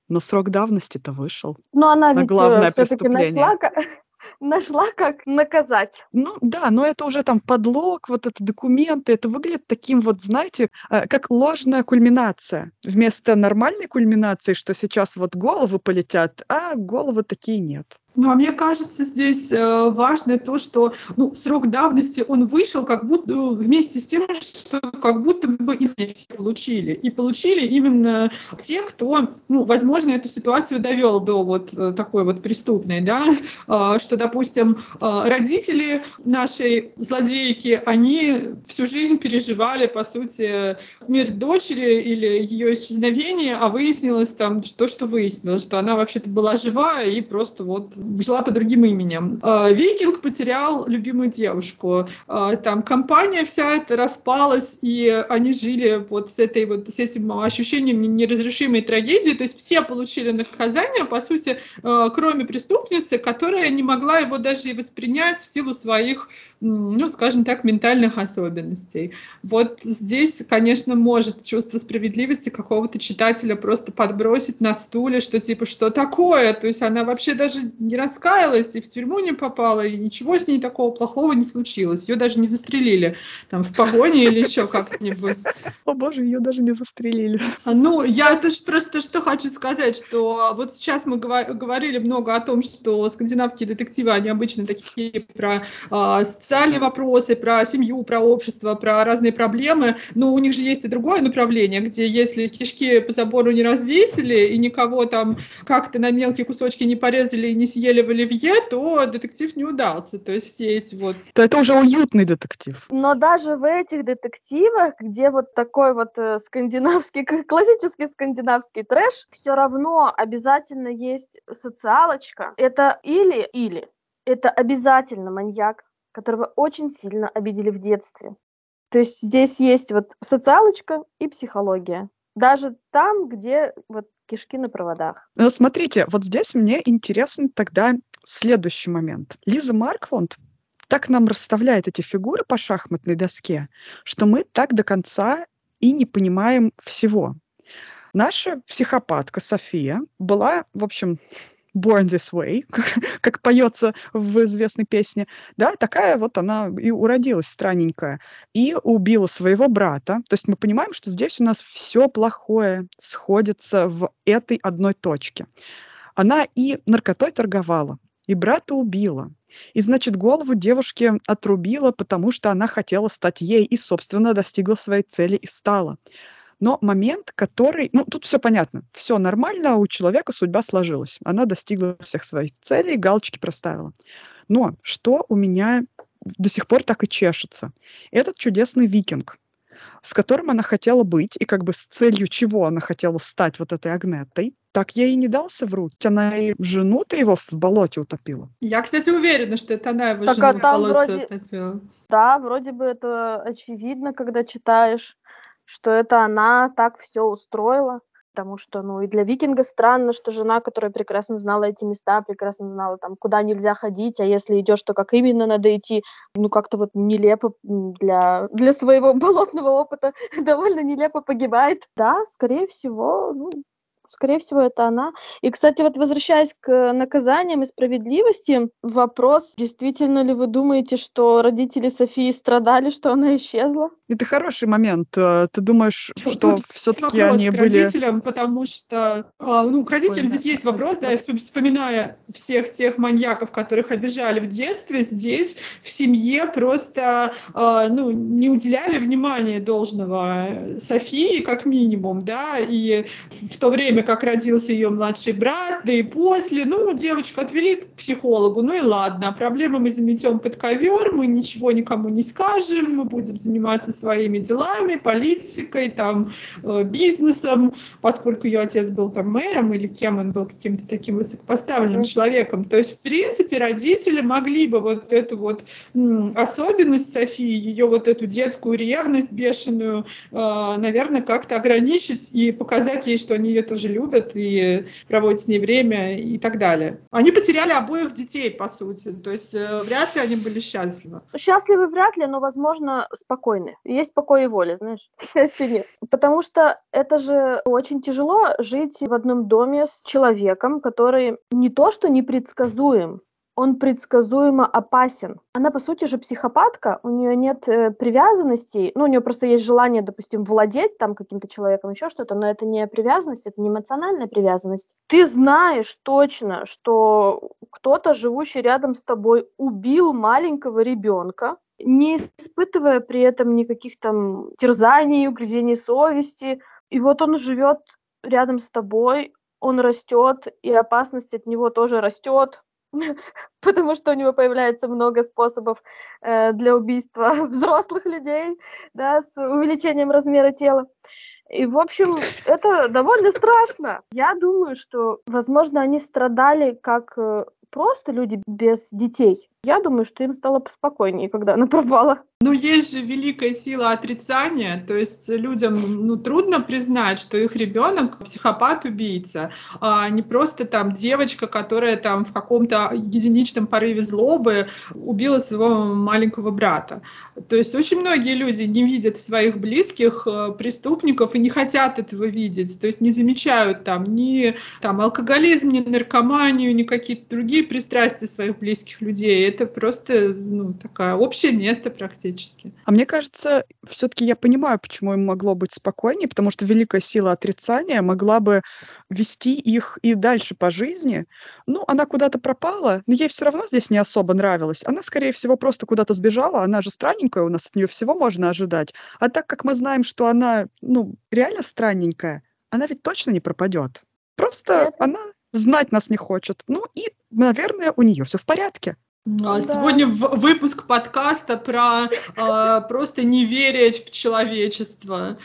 но срок давности-то вышел. Но она на ведь главное все-таки преступление. нашла, нашла, как наказать. Ну да, но это уже там подлог, вот это документы, это выглядит таким вот, знаете, э, как ложная кульминация. Вместо нормальной кульминации, что сейчас вот головы полетят, а головы такие нет. Ну, а мне кажется, здесь э, важно то, что ну, срок давности он вышел как будто ну, вместе с тем, что как будто бы все получили. И получили именно те, кто, ну, возможно, эту ситуацию довел до вот э, такой вот преступной, да, Э, что, допустим, э, родители нашей злодейки, они всю жизнь переживали, по сути, смерть дочери или ее исчезновение, а выяснилось там то, что выяснилось, что она вообще-то была жива и просто вот жила под другим именем. Э, Викинг потерял любимую девушку. Э, Там компания вся эта распалась, и они жили вот с этой вот с этим ощущением неразрешимой трагедии. То есть все получили наказание, по сути, э, кроме преступницы, которая не могла его даже и воспринять в силу своих, ну, скажем так, ментальных особенностей. Вот здесь, конечно, может чувство справедливости какого-то читателя просто подбросить на стуле, что типа, что такое? То есть она вообще даже не раскаялась и в тюрьму не попала, и ничего с ней такого плохого не случилось. Ее даже не застрелили там в погоне или еще как-нибудь. О боже, ее даже не застрелили. А, Ну, я тоже просто что хочу сказать, что вот сейчас мы говорили много о том, что скандинавские детективы, они обычно такие про а, социальные вопросы, про семью, про общество, про разные проблемы, но у них же есть и другое направление, где если кишки по забору не развесили и никого там как-то на мелкие кусочки не порезали и не съели в оливье, то детектив не удался. То есть все эти вот То это уже уютный детектив. Но даже в этих детективах, где вот такой вот э, скандинавский, классический скандинавский трэш, все равно обязательно есть социалочка. Это или-или. Это обязательно маньяк, которого очень сильно обидели в детстве. То есть здесь есть вот социалочка и психология. Даже там, где вот кишки на проводах. Но смотрите, вот здесь мне интересен тогда следующий момент. Лиза Марквунд так нам расставляет эти фигуры по шахматной доске, что мы так до конца и не понимаем всего. Наша психопатка София была, в общем, born this way, как, поется в известной песне, да, такая вот она и уродилась странненькая, и убила своего брата. То есть мы понимаем, что здесь у нас все плохое сходится в этой одной точке. Она и наркотой торговала, и брата убила, и, значит, голову девушке отрубила, потому что она хотела стать ей и, собственно, достигла своей цели и стала. Но момент, который... Ну, тут все понятно. Все нормально, у человека судьба сложилась. Она достигла всех своих целей, галочки проставила. Но что у меня до сих пор так и чешется? Этот чудесный викинг, с которым она хотела быть, и как бы с целью чего она хотела стать вот этой Агнеттой, так ей и не дался в руки. Она и жену-то его в болоте утопила. Я, кстати, уверена, что это она его Так, жену а в болоте вроде- утопила. Да, вроде бы это очевидно, когда читаешь, что это она так все устроила. Потому что, ну, и для викинга странно, что жена, которая прекрасно знала эти места, прекрасно знала, там, куда нельзя ходить, а если идешь, то как именно надо идти, ну, как-то вот нелепо для, для своего болотного опыта, довольно нелепо погибает. Да, скорее всего, ну, скорее всего, это она. И, кстати, вот возвращаясь к наказаниям и справедливости, вопрос, действительно ли вы думаете, что родители Софии страдали, что она исчезла? Это хороший момент. Э, Ты думаешь, Тут что все-таки они к были... родителям, потому что, а, ну, к родителям Ой, да. здесь есть вопрос, да, вспом- вспоминая всех тех маньяков, которых обижали в детстве, здесь в семье просто, а, ну, не уделяли внимания должного Софии, как минимум, да, и в то время, как родился ее младший брат, да и после, ну, девочку отвели к психологу, ну и ладно, проблемы мы заметем под ковер, мы ничего никому не скажем, мы будем заниматься своими делами, политикой, там, э, бизнесом, поскольку ее отец был там мэром или кем он был, каким-то таким высокопоставленным человеком. То есть, в принципе, родители могли бы вот эту вот особенность Софии, ее вот эту детскую ревность бешеную, э, наверное, как-то ограничить и показать ей, что они ее тоже любят и проводят с ней время и так далее. Они потеряли обоих детей, по сути, то есть э, вряд ли они были счастливы. Счастливы вряд ли, но, возможно, спокойны. Есть покой и воля, знаешь, счастья нет. Потому что это же очень тяжело жить в одном доме с человеком, который не то что непредсказуем, он предсказуемо опасен. Она, по сути же, психопатка, у нее нет э, привязанностей, ну, у нее просто есть желание, допустим, владеть там каким-то человеком, еще что-то, но это не привязанность, это не эмоциональная привязанность. Ты знаешь точно, что кто-то, живущий рядом с тобой, убил маленького ребенка, не испытывая при этом никаких там терзаний, угрызений совести. И вот он живет рядом с тобой, он растет, и опасность от него тоже растет, потому что у него появляется много способов э, для убийства взрослых людей, да, с увеличением размера тела. И, в общем, это довольно страшно. Я думаю, что, возможно, они страдали как э, просто люди без детей. Я думаю, что им стало поспокойнее, когда она пропала. Ну, есть же великая сила отрицания, то есть людям ну, трудно признать, что их ребенок психопат-убийца, а не просто там девочка, которая там в каком-то единичном порыве злобы убила своего маленького брата. То есть очень многие люди не видят своих близких э, преступников и не хотят этого видеть, то есть не замечают там ни там, алкоголизм, ни наркоманию, ни какие-то другие пристрастия своих близких людей. Это просто ну, такое общее место практически. А мне кажется, все-таки я понимаю, почему им могло быть спокойнее, потому что великая сила отрицания могла бы вести их и дальше по жизни. Ну, она куда-то пропала, но ей все равно здесь не особо нравилось. Она, скорее всего, просто куда-то сбежала. Она же странненькая, у нас от нее всего можно ожидать. А так как мы знаем, что она, ну, реально странненькая, она ведь точно не пропадет. Просто она знать нас не хочет. Ну и, наверное, у нее все в порядке. А, да. Сегодня выпуск подкаста про э, просто не верить в человечество,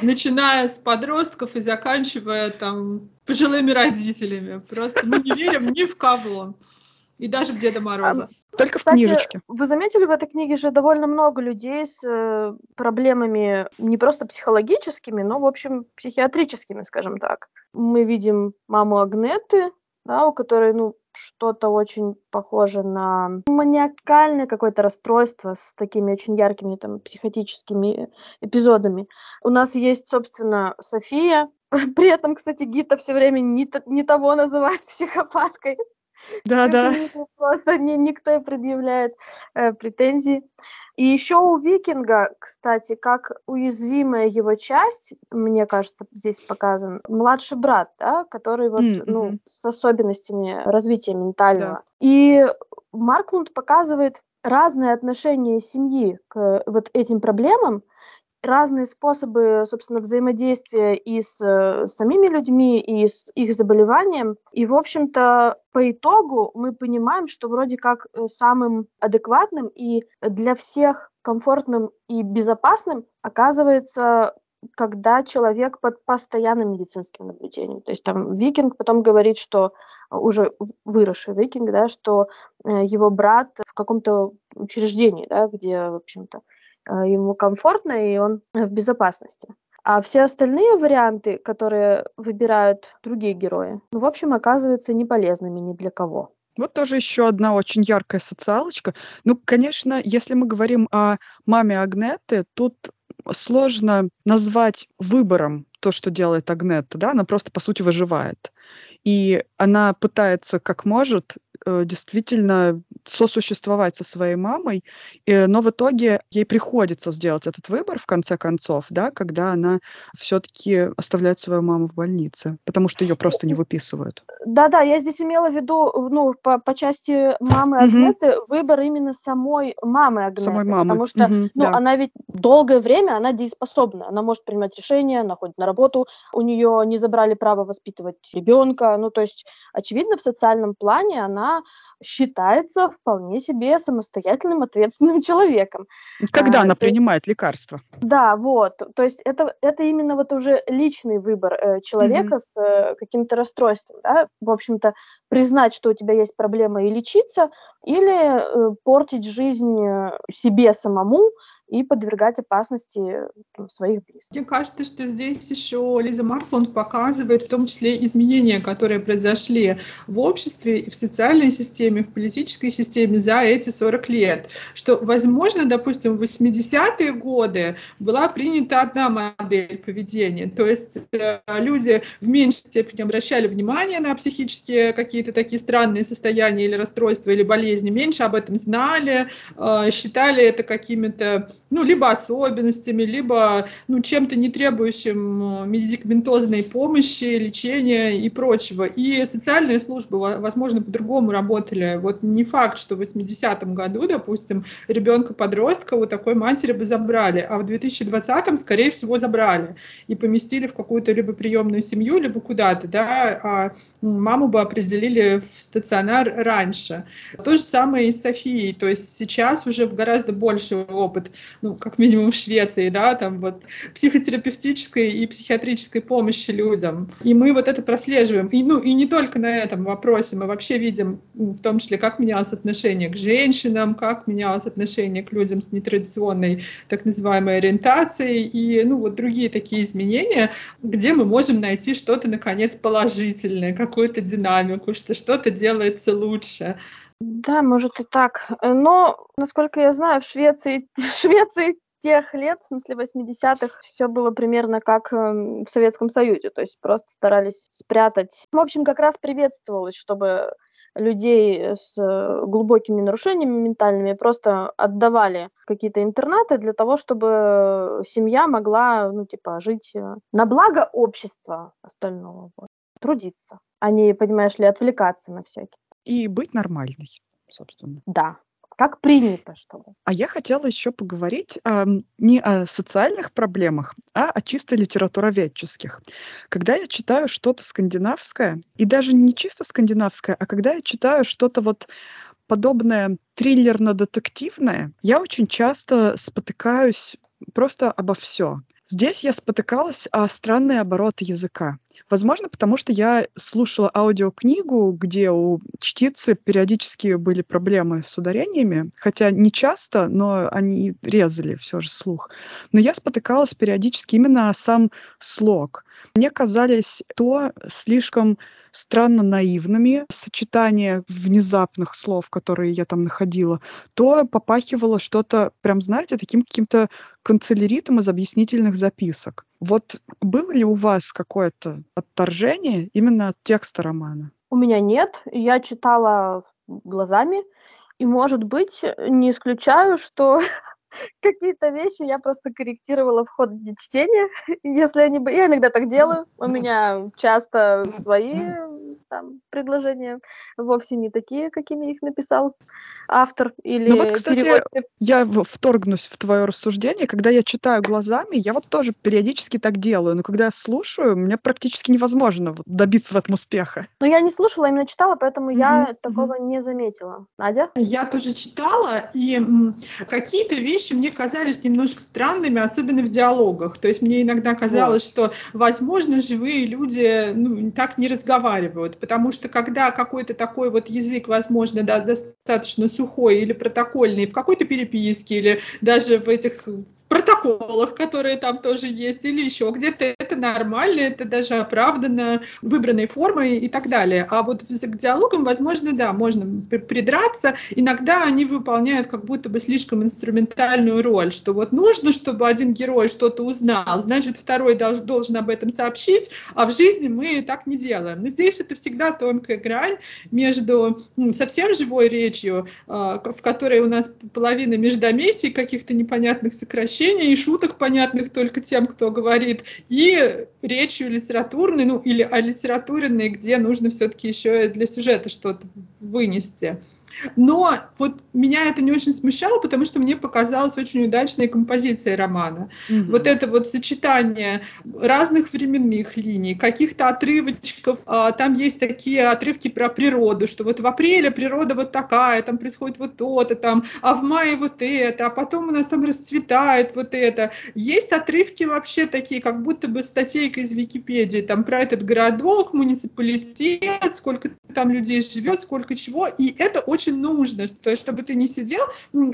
начиная с подростков и заканчивая там пожилыми родителями. Просто мы не верим ни в кого. И даже в Деда Мороза. Только Кстати, в книжечке. Вы заметили, в этой книге же довольно много людей с э, проблемами не просто психологическими, но, в общем, психиатрическими, скажем так. Мы видим маму Агнеты, да, у которой, ну, что-то очень похоже на маниакальное какое-то расстройство с такими очень яркими там психотическими эпизодами. У нас есть, собственно, София. При этом, кстати, Гита все время не, не того называет психопаткой. Да, да. Просто никто и предъявляет э, претензий. И еще у Викинга, кстати, как уязвимая его часть, мне кажется, здесь показан младший брат, да, который вот, mm-hmm. ну, с особенностями развития ментального. Да. И Марклунд показывает разные отношения семьи к вот этим проблемам, разные способы, собственно, взаимодействия и с э, самими людьми, и с их заболеванием. И, в общем-то, по итогу мы понимаем, что вроде как э, самым адекватным и для всех комфортным и безопасным оказывается когда человек под постоянным медицинским наблюдением. То есть там Викинг потом говорит, что уже выросший Викинг, да, что э, его брат в каком-то учреждении, да, где, в общем-то, Э, ему комфортно и он в безопасности. А все остальные варианты, которые выбирают другие герои, ну, в общем, оказываются не полезными ни для кого. Вот тоже еще одна очень яркая социалочка. Ну, конечно, если мы говорим о маме Агнеты, тут сложно назвать выбором то, что делает Агнета, да, она просто, по сути, выживает. И она пытается как может действительно сосуществовать со своей мамой, но в итоге ей приходится сделать этот выбор в конце концов, да, когда она все-таки оставляет свою маму в больнице, потому что ее просто не выписывают. Да-да, я здесь имела в виду, ну, по, по части мамы Агнеты, угу. выбор именно самой мамы Агнеты, самой мамы. потому что, угу, ну, да. она ведь долгое время, она дееспособна, она может принимать решения, она ходит на работу, у нее не забрали право воспитывать ребенка, ну, то есть, очевидно, в социальном плане она считается вполне себе самостоятельным, ответственным человеком. Когда а, она принимает лекарства? Да, вот. То есть это, это именно вот уже личный выбор э, человека mm-hmm. с э, каким-то расстройством. Да? В общем-то, признать, что у тебя есть проблема и лечиться, или э, портить жизнь э, себе самому и подвергать опасности там, своих близких. Мне кажется, что здесь еще Лиза Марфланд показывает в том числе изменения, которые произошли в обществе, в социальной системе, в политической системе за эти 40 лет. Что, возможно, допустим, в 80-е годы была принята одна модель поведения, то есть э, люди в меньшей степени обращали внимание на психические какие-то такие странные состояния или расстройства, или болезни, меньше об этом знали, э, считали это какими-то, ну, либо особенностями, либо, ну, чем-то не требующим э, медикаментозной помощи, лечения и прочего. И социальные службы, возможно, по-другому работали. Вот не факт, что в 80-м году, допустим, ребенка-подростка у такой матери бы забрали, а в 2020-м, скорее всего, забрали и поместили в какую-то либо приемную семью, либо куда-то, да, а маму бы определили в стационар раньше. То же самое и с Софией, то есть сейчас уже гораздо больше опыт, ну, как минимум в Швеции, да, там вот психотерапевтической и психиатрической помощи людям. И мы вот это прослеживаем. И, ну, и не только на этом вопросе, мы вообще видим в том числе, как менялось отношение к женщинам, как менялось отношение к людям с нетрадиционной так называемой ориентацией и, ну, вот другие такие изменения, где мы можем найти что-то, наконец, положительное, какую-то динамику, что что-то делается лучше. Да, может и так. Но, насколько я знаю, в Швеции, в Швеции тех лет, в смысле 80-х, все было примерно как эм, в Советском Союзе, то есть просто старались спрятать. В общем, как раз приветствовалось, чтобы людей с глубокими нарушениями ментальными просто отдавали какие-то интернаты для того, чтобы семья могла, ну, типа, жить э, на благо общества остального, трудиться, а не, понимаешь ли, отвлекаться на всякие. И быть нормальной, собственно. Да, как принято, чтобы. А я хотела еще поговорить э, не о социальных проблемах, а о чисто литературоведческих. Когда я читаю что-то скандинавское, и даже не чисто скандинавское, а когда я читаю что-то вот подобное триллерно-детективное, я очень часто спотыкаюсь просто обо все. Здесь я спотыкалась о странные обороты языка. Возможно, потому что я слушала аудиокнигу, где у чтицы периодически были проблемы с ударениями, хотя не часто, но они резали все же слух. Но я спотыкалась периодически именно о сам слог. Мне казались то слишком странно наивными, сочетание внезапных слов, которые я там находила, то попахивало что-то, прям, знаете, таким каким-то канцеляритом из объяснительных записок. Вот было ли у вас какое-то отторжение именно от текста романа? У меня нет. Я читала глазами. И, может быть, не исключаю, что какие-то вещи я просто корректировала в ходе чтения. Если они... Я иногда так делаю. У меня часто свои там предложения вовсе не такие, какими их написал автор или Ну вот, кстати, переводчик. я вторгнусь в твое рассуждение. Когда я читаю глазами, я вот тоже периодически так делаю, но когда я слушаю, мне практически невозможно добиться в этом успеха. Но я не слушала, именно читала, поэтому mm-hmm. я такого mm-hmm. не заметила. Надя? Я тоже читала, и какие-то вещи мне казались немножко странными, особенно в диалогах. То есть мне иногда казалось, вот. что, возможно, живые люди ну, так не разговаривают потому что когда какой-то такой вот язык, возможно, да, достаточно сухой или протокольный в какой-то переписке или даже в этих протоколах, которые там тоже есть, или еще где-то это нормально, это даже оправдано выбранной формой и так далее. А вот к диалогам, возможно, да, можно придраться. Иногда они выполняют как будто бы слишком инструментальную роль, что вот нужно, чтобы один герой что-то узнал, значит, второй должен, должен об этом сообщить, а в жизни мы так не делаем. Но здесь это всегда тонкая грань между ну, совсем живой речью, э, в которой у нас половина междометий, каких-то непонятных сокращений, и шуток, понятных только тем, кто говорит, и речью литературной, ну или алитературенной, где нужно все-таки еще для сюжета что-то вынести. Но вот меня это не очень смущало, потому что мне показалась очень удачная композиция романа. Mm-hmm. Вот это вот сочетание разных временных линий, каких-то отрывочков. А, там есть такие отрывки про природу, что вот в апреле природа вот такая, там происходит вот то-то, там, а в мае вот это, а потом у нас там расцветает вот это. Есть отрывки вообще такие, как будто бы статейка из Википедии, там про этот городок, муниципалитет, сколько там людей живет, сколько чего, и это очень очень нужно, то есть чтобы ты не сидел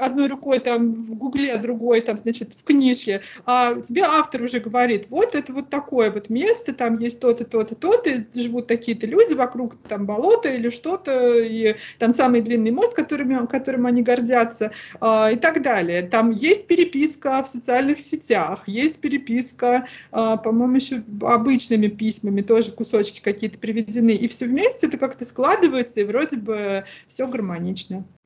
одной рукой там в гугле, другой там, значит, в книжке, а тебе автор уже говорит, вот это вот такое вот место, там есть то-то, то-то, то-то, живут такие-то люди, вокруг там болото или что-то, и там самый длинный мост, которым, которым они гордятся, а, и так далее. Там есть переписка в социальных сетях, есть переписка, а, по-моему, еще обычными письмами, тоже кусочки какие-то приведены, и все вместе это как-то складывается, и вроде бы все гармонично.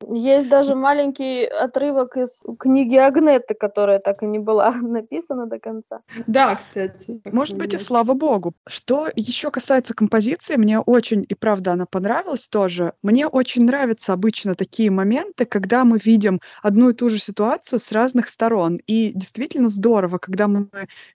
Есть даже маленький отрывок из книги Агнеты, которая так и не была написана до конца. Да, кстати. Может быть, и слава богу. Что еще касается композиции, мне очень, и правда, она понравилась тоже. Мне очень нравятся обычно такие моменты, когда мы видим одну и ту же ситуацию с разных сторон. И действительно здорово, когда мы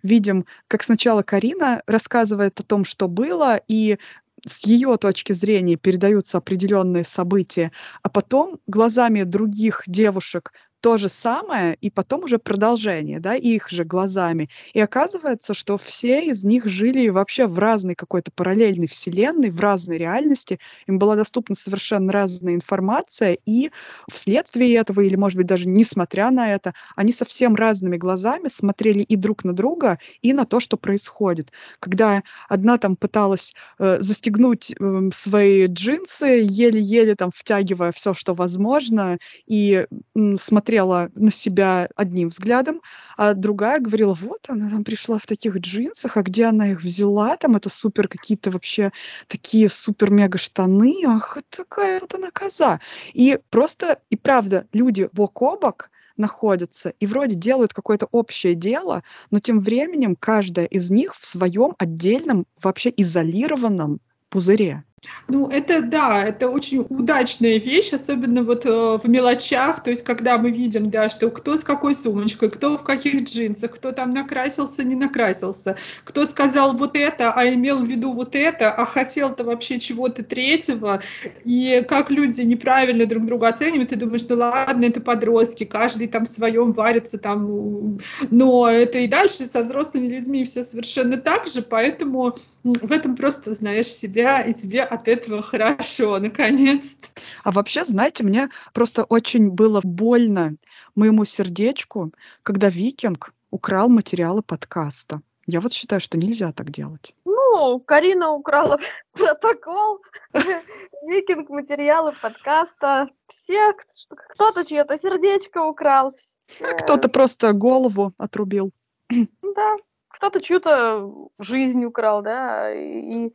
видим, как сначала Карина рассказывает о том, что было, и с ее точки зрения передаются определенные события, а потом глазами других девушек то же самое, и потом уже продолжение, да, их же глазами. И оказывается, что все из них жили вообще в разной какой-то параллельной вселенной, в разной реальности. Им была доступна совершенно разная информация, и вследствие этого, или, может быть, даже несмотря на это, они совсем разными глазами смотрели и друг на друга, и на то, что происходит. Когда одна там пыталась э, застегнуть э, свои джинсы, еле-еле там втягивая все, что возможно, и э, смотрела смотрела на себя одним взглядом, а другая говорила, вот она там пришла в таких джинсах, а где она их взяла, там это супер какие-то вообще такие супер-мега штаны, ах, такая вот она коза. И просто, и правда, люди бок о бок находятся и вроде делают какое-то общее дело, но тем временем каждая из них в своем отдельном, вообще изолированном пузыре. Ну, это да, это очень удачная вещь, особенно вот э, в мелочах, то есть когда мы видим, да, что кто с какой сумочкой, кто в каких джинсах, кто там накрасился, не накрасился, кто сказал вот это, а имел в виду вот это, а хотел-то вообще чего-то третьего, и как люди неправильно друг друга оценивают, ты думаешь, ну ладно, это подростки, каждый там в своем варится там, но это и дальше со взрослыми людьми все совершенно так же, поэтому в этом просто знаешь себя, и тебе от этого хорошо, наконец-то. А вообще, знаете, мне просто очень было больно моему сердечку, когда Викинг украл материалы подкаста. Я вот считаю, что нельзя так делать. Ну, Карина украла протокол, Викинг материалы подкаста. Все, кто-то чье-то сердечко украл. Кто-то просто голову отрубил. Да, кто-то чью-то жизнь украл, да, и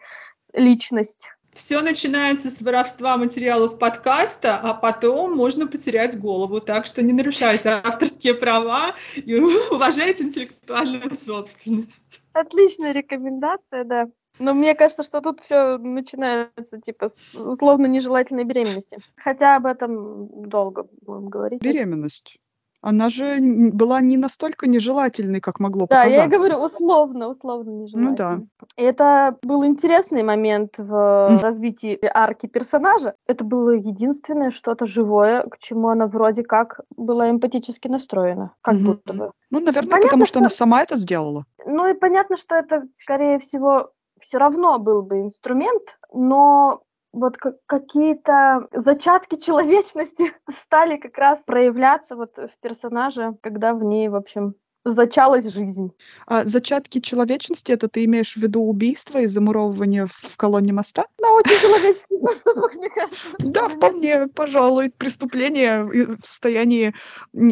личность. Все начинается с воровства материалов подкаста, а потом можно потерять голову. Так что не нарушайте авторские права и уважайте интеллектуальную собственность. Отличная рекомендация, да. Но мне кажется, что тут все начинается типа с условно нежелательной беременности. Хотя об этом долго будем говорить. Беременность она же была не настолько нежелательной, как могло да, показаться. Да, я говорю условно, условно нежелательной. Ну да. Это был интересный момент в развитии арки персонажа. Это было единственное что-то живое, к чему она вроде как была эмпатически настроена, как mm-hmm. будто бы. Ну, наверное, понятно, потому что, что она сама это сделала. Ну и понятно, что это, скорее всего, все равно был бы инструмент, но вот какие-то зачатки человечности стали как раз проявляться вот в персонаже, когда в ней, в общем, зачалась жизнь. А зачатки человечности, это ты имеешь в виду убийство и замуровывание в колонне моста? Да, очень человеческий поступок, мне кажется. Да, вполне, пожалуй, преступление в состоянии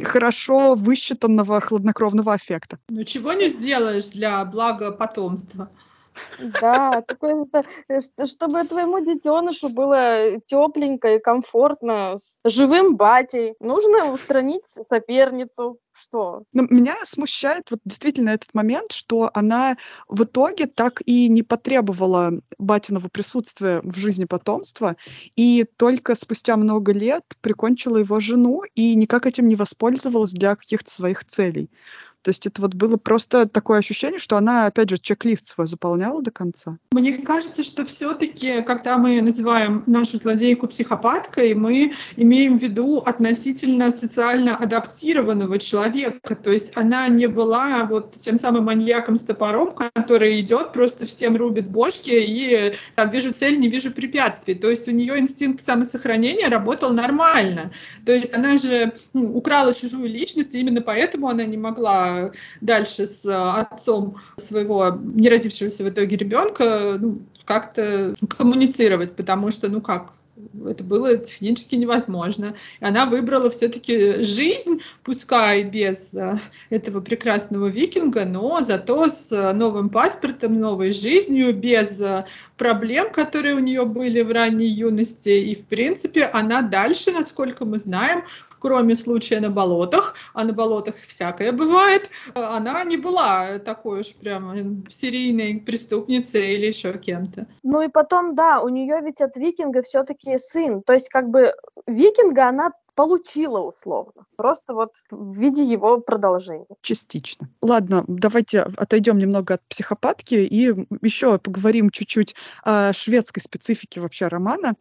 хорошо высчитанного хладнокровного аффекта. Ну, чего не сделаешь для блага потомства? Да, такое, э, чтобы твоему детенышу было тепленько и комфортно, с живым батей, нужно устранить соперницу. Что? Но меня смущает вот действительно этот момент, что она в итоге так и не потребовала батиного присутствия в жизни потомства, и только спустя много лет прикончила его жену и никак этим не воспользовалась для каких-то своих целей. То есть это вот было просто такое ощущение, что она, опять же, чек-лист свой заполняла до конца. Мне кажется, что все-таки, когда мы называем нашу злодейку психопаткой, мы имеем в виду относительно социально адаптированного человека. То есть она не была вот тем самым маньяком с топором, который идет, просто всем рубит бошки и там, вижу цель, не вижу препятствий. То есть у нее инстинкт самосохранения работал нормально. То есть она же ну, украла чужую личность, и именно поэтому она не могла дальше с отцом своего неродившегося в итоге ребенка ну, как-то коммуницировать, потому что, ну как, это было технически невозможно. И она выбрала все-таки жизнь, пускай без э, этого прекрасного викинга, но зато с э, новым паспортом, новой жизнью, без э, проблем, которые у нее были в ранней юности. И, в принципе, она дальше, насколько мы знаем, кроме случая на болотах, а на болотах всякое бывает, она не была такой уж прямо серийной преступницей или еще кем-то. Ну и потом, да, у нее ведь от викинга все-таки сын, то есть как бы викинга она получила условно, просто вот в виде его продолжения. Частично. Ладно, давайте отойдем немного от психопатки и еще поговорим чуть-чуть о шведской специфике вообще романа.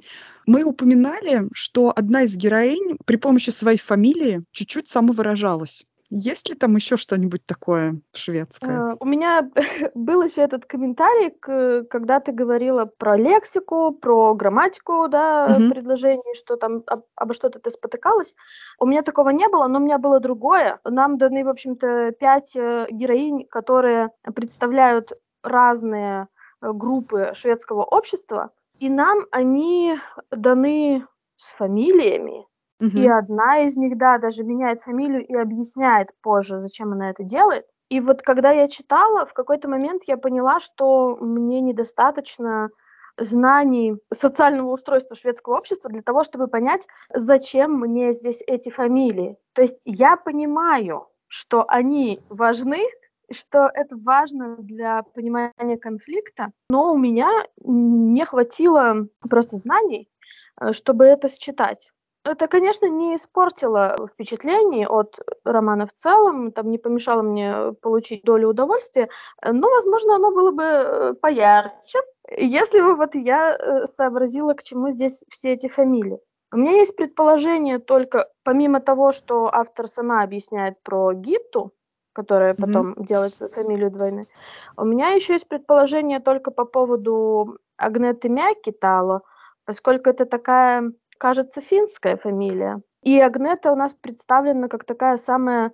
Мы упоминали, что одна из героинь при помощи своей фамилии чуть-чуть самовыражалась. Есть ли там еще что-нибудь такое шведское? Uh, у меня был еще этот комментарий, когда ты говорила про лексику, про грамматику, да, uh-huh. предложений, что там об, обо что-то ты спотыкалась. У меня такого не было, но у меня было другое. Нам даны, в общем-то, пять э, героинь, которые представляют разные э, группы шведского общества, и нам они даны с фамилиями, Угу. И одна из них, да, даже меняет фамилию и объясняет позже, зачем она это делает. И вот когда я читала, в какой-то момент я поняла, что мне недостаточно знаний социального устройства шведского общества для того, чтобы понять, зачем мне здесь эти фамилии. То есть я понимаю, что они важны, что это важно для понимания конфликта, но у меня не хватило просто знаний, э, чтобы это считать. Это, конечно, не испортило впечатление от романа в целом, там не помешало мне получить долю удовольствия, но, возможно, оно было бы э, поярче, если бы вот я э, сообразила, к чему здесь все эти фамилии. У меня есть предположение только, помимо того, что автор сама объясняет про Гитту, которая потом mm-hmm. делает свою фамилию двойной, у меня еще есть предположение только по поводу Агнеты Мякитало, поскольку это такая кажется, финская фамилия. И Агнета у нас представлена как такая самая,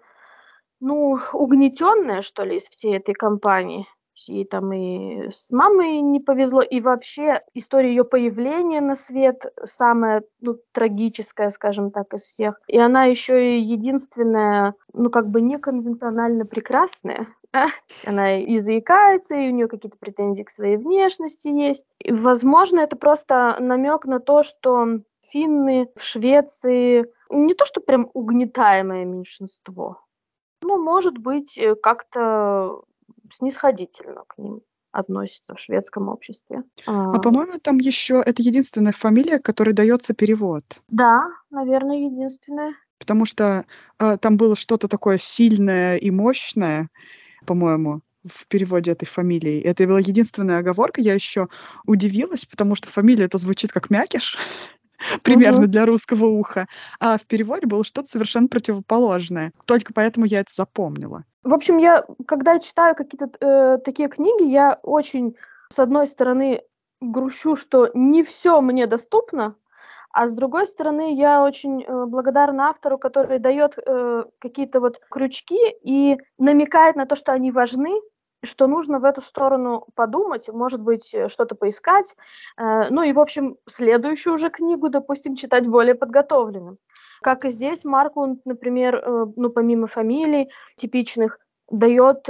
ну, угнетенная, что ли, из всей этой компании. Ей там и с мамой не повезло, и вообще история ее появления на свет самая ну, трагическая, скажем так, из всех. И она еще и единственная, ну как бы неконвенционально прекрасная. Она и заикается, и у нее какие-то претензии к своей внешности есть. И, возможно, это просто намек на то, что финны в Швеции не то, что прям угнетаемое меньшинство, ну, может быть, э, как-то снисходительно к ним относится в шведском обществе. А, а по-моему, там еще это единственная фамилия, которой дается перевод. Да, наверное, единственная. Потому что э, там было что-то такое сильное и мощное, по-моему, в переводе этой фамилии. Это была единственная оговорка. Я еще удивилась, потому что фамилия это звучит как мякиш. примерно для русского уха. А в переводе было что-то совершенно противоположное. Только поэтому я это запомнила. В общем, я, когда читаю какие-то э, такие книги, я очень, с одной стороны, грущу, что не все мне доступно, а с другой стороны, я очень э, благодарна автору, который дает э, какие-то вот крючки и намекает на то, что они важны, что нужно в эту сторону подумать, может быть, э, что-то поискать. Э, ну и, в общем, следующую уже книгу, допустим, читать более подготовленным. Как и здесь, Марклунд, например, э, ну, помимо фамилий типичных, дает,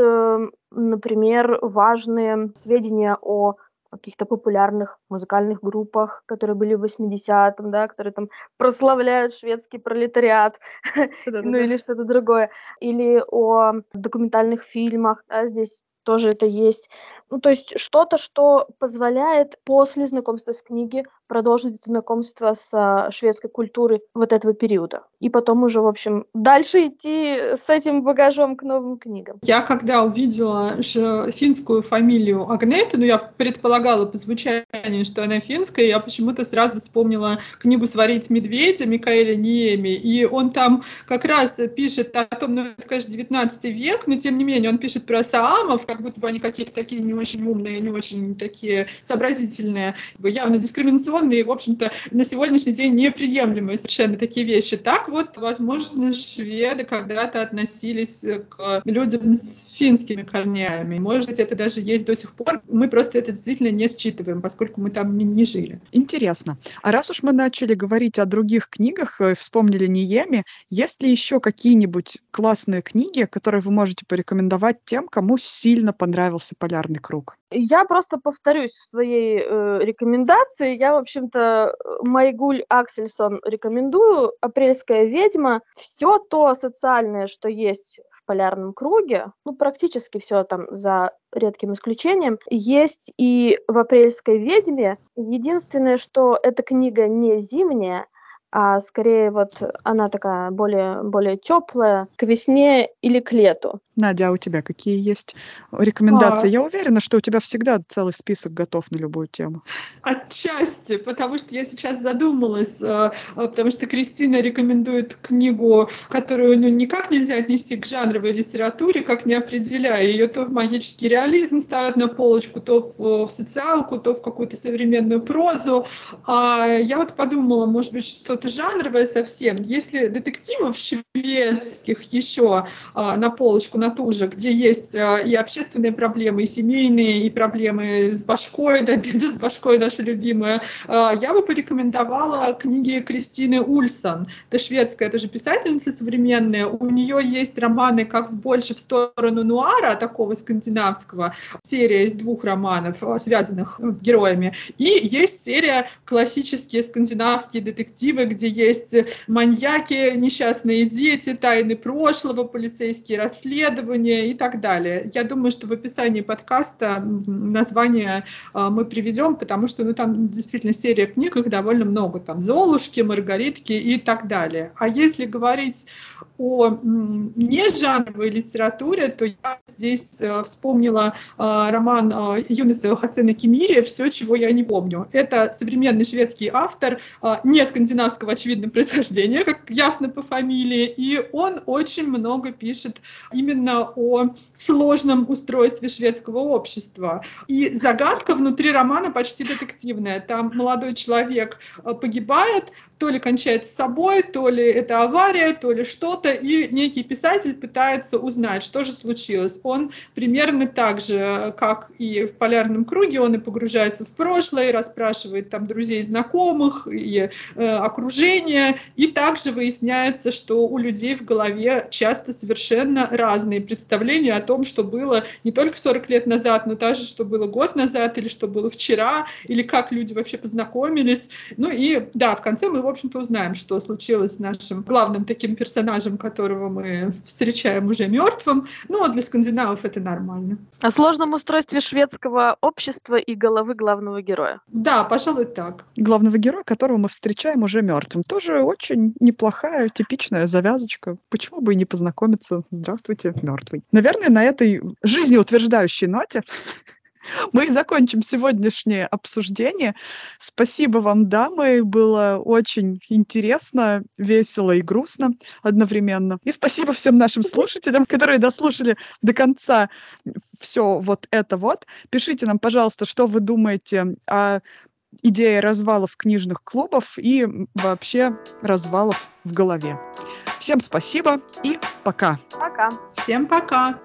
например, важные сведения о каких-то популярных музыкальных группах, которые были в 80-м, да, которые там прославляют шведский пролетариат, ну или что-то другое, или о документальных фильмах, да, здесь тоже это есть. Ну, то есть что-то, что позволяет после знакомства с книги продолжить знакомство с а, шведской культурой вот этого периода. И потом уже, в общем, дальше идти с этим багажом к новым книгам. Я когда увидела финскую фамилию Агнеты, ну, я предполагала по звучанию, что она финская, я почему-то сразу вспомнила книгу «Сварить медведя» Микаэля Ниеми, и он там как раз пишет о том, ну, это, конечно, 19 век, но тем не менее он пишет про саамов, как будто бы они какие-то такие не очень умные, не очень такие сообразительные, явно дискриминационные, в общем-то, на сегодняшний день неприемлемые совершенно такие вещи. Так вот, возможно, шведы когда-то относились к людям с финскими корнями. Может быть, это даже есть до сих пор. Мы просто это действительно не считываем, поскольку мы там не, не жили. Интересно. А раз уж мы начали говорить о других книгах, э, вспомнили Ниеми, есть ли еще какие-нибудь классные книги, которые вы можете порекомендовать тем, кому сильно понравился «Полярный круг»? Я просто повторюсь в своей э, рекомендации. Я, в общем-то, Майгуль Аксельсон рекомендую. «Апрельская ведьма». Все то социальное, что есть в полярном круге, ну, практически все там за редким исключением, есть и в «Апрельской ведьме». Единственное, что эта книга не зимняя, а скорее вот она такая более, более теплая к весне или к лету. Надя, а у тебя какие есть рекомендации? А... Я уверена, что у тебя всегда целый список готов на любую тему. Отчасти, потому что я сейчас задумалась, э, потому что Кристина рекомендует книгу, которую ну, никак нельзя отнести к жанровой литературе, как не определяя ее то в магический реализм ставят на полочку, то в, в социалку, то в какую-то современную прозу. А я вот подумала, может быть, что-то жанровое совсем. Если детективов шведских еще а, на полочку на ту же, где есть а, и общественные проблемы, и семейные, и проблемы с башкой, да, беды с башкой наша любимая, а, я бы порекомендовала книги Кристины Ульсон. Это шведская тоже писательница современная. У нее есть романы как в больше в сторону нуара, такого скандинавского, серия из двух романов, а, связанных э, героями, и есть серия классические скандинавские детективы, где есть маньяки, несчастные дети, тайны прошлого, полицейские расследования, и так далее. Я думаю, что в описании подкаста название а, мы приведем, потому что ну, там действительно серия книг, их довольно много. Там «Золушки», «Маргаритки» и так далее. А если говорить о нежанровой литературе, то я здесь а, вспомнила роман Юнеса Хасена Кемири «Все, чего я не помню». Это современный шведский автор, не скандинавского, очевидно, происхождения, как ясно по фамилии, и он очень много пишет именно о сложном устройстве шведского общества. И загадка внутри романа почти детективная. Там молодой человек э, погибает, то ли кончает с собой, то ли это авария, то ли что-то, и некий писатель пытается узнать, что же случилось. Он примерно так же, как и в «Полярном круге», он и погружается в прошлое, расспрашивает там друзей, знакомых, и э, окружение, и также выясняется, что у людей в голове часто совершенно разные разные представления о том, что было не только 40 лет назад, но даже что было год назад, или что было вчера, или как люди вообще познакомились. Ну и да, в конце мы, в общем-то, узнаем, что случилось с нашим главным таким персонажем, которого мы встречаем уже мертвым. Ну, а для скандинавов это нормально. О сложном устройстве шведского общества и головы главного героя. Да, пожалуй, так. Главного героя, которого мы встречаем уже мертвым. Тоже очень неплохая, типичная завязочка. Почему бы и не познакомиться? Здравствуйте, мертвый. Наверное, на этой жизнеутверждающей ноте мы и закончим сегодняшнее обсуждение. Спасибо вам, дамы. Было очень интересно, весело и грустно одновременно. И спасибо всем нашим слушателям, которые дослушали до конца все вот это вот. Пишите нам, пожалуйста, что вы думаете о идее развалов книжных клубов и вообще развалов в голове. Всем спасибо и пока. Пока. Всем пока.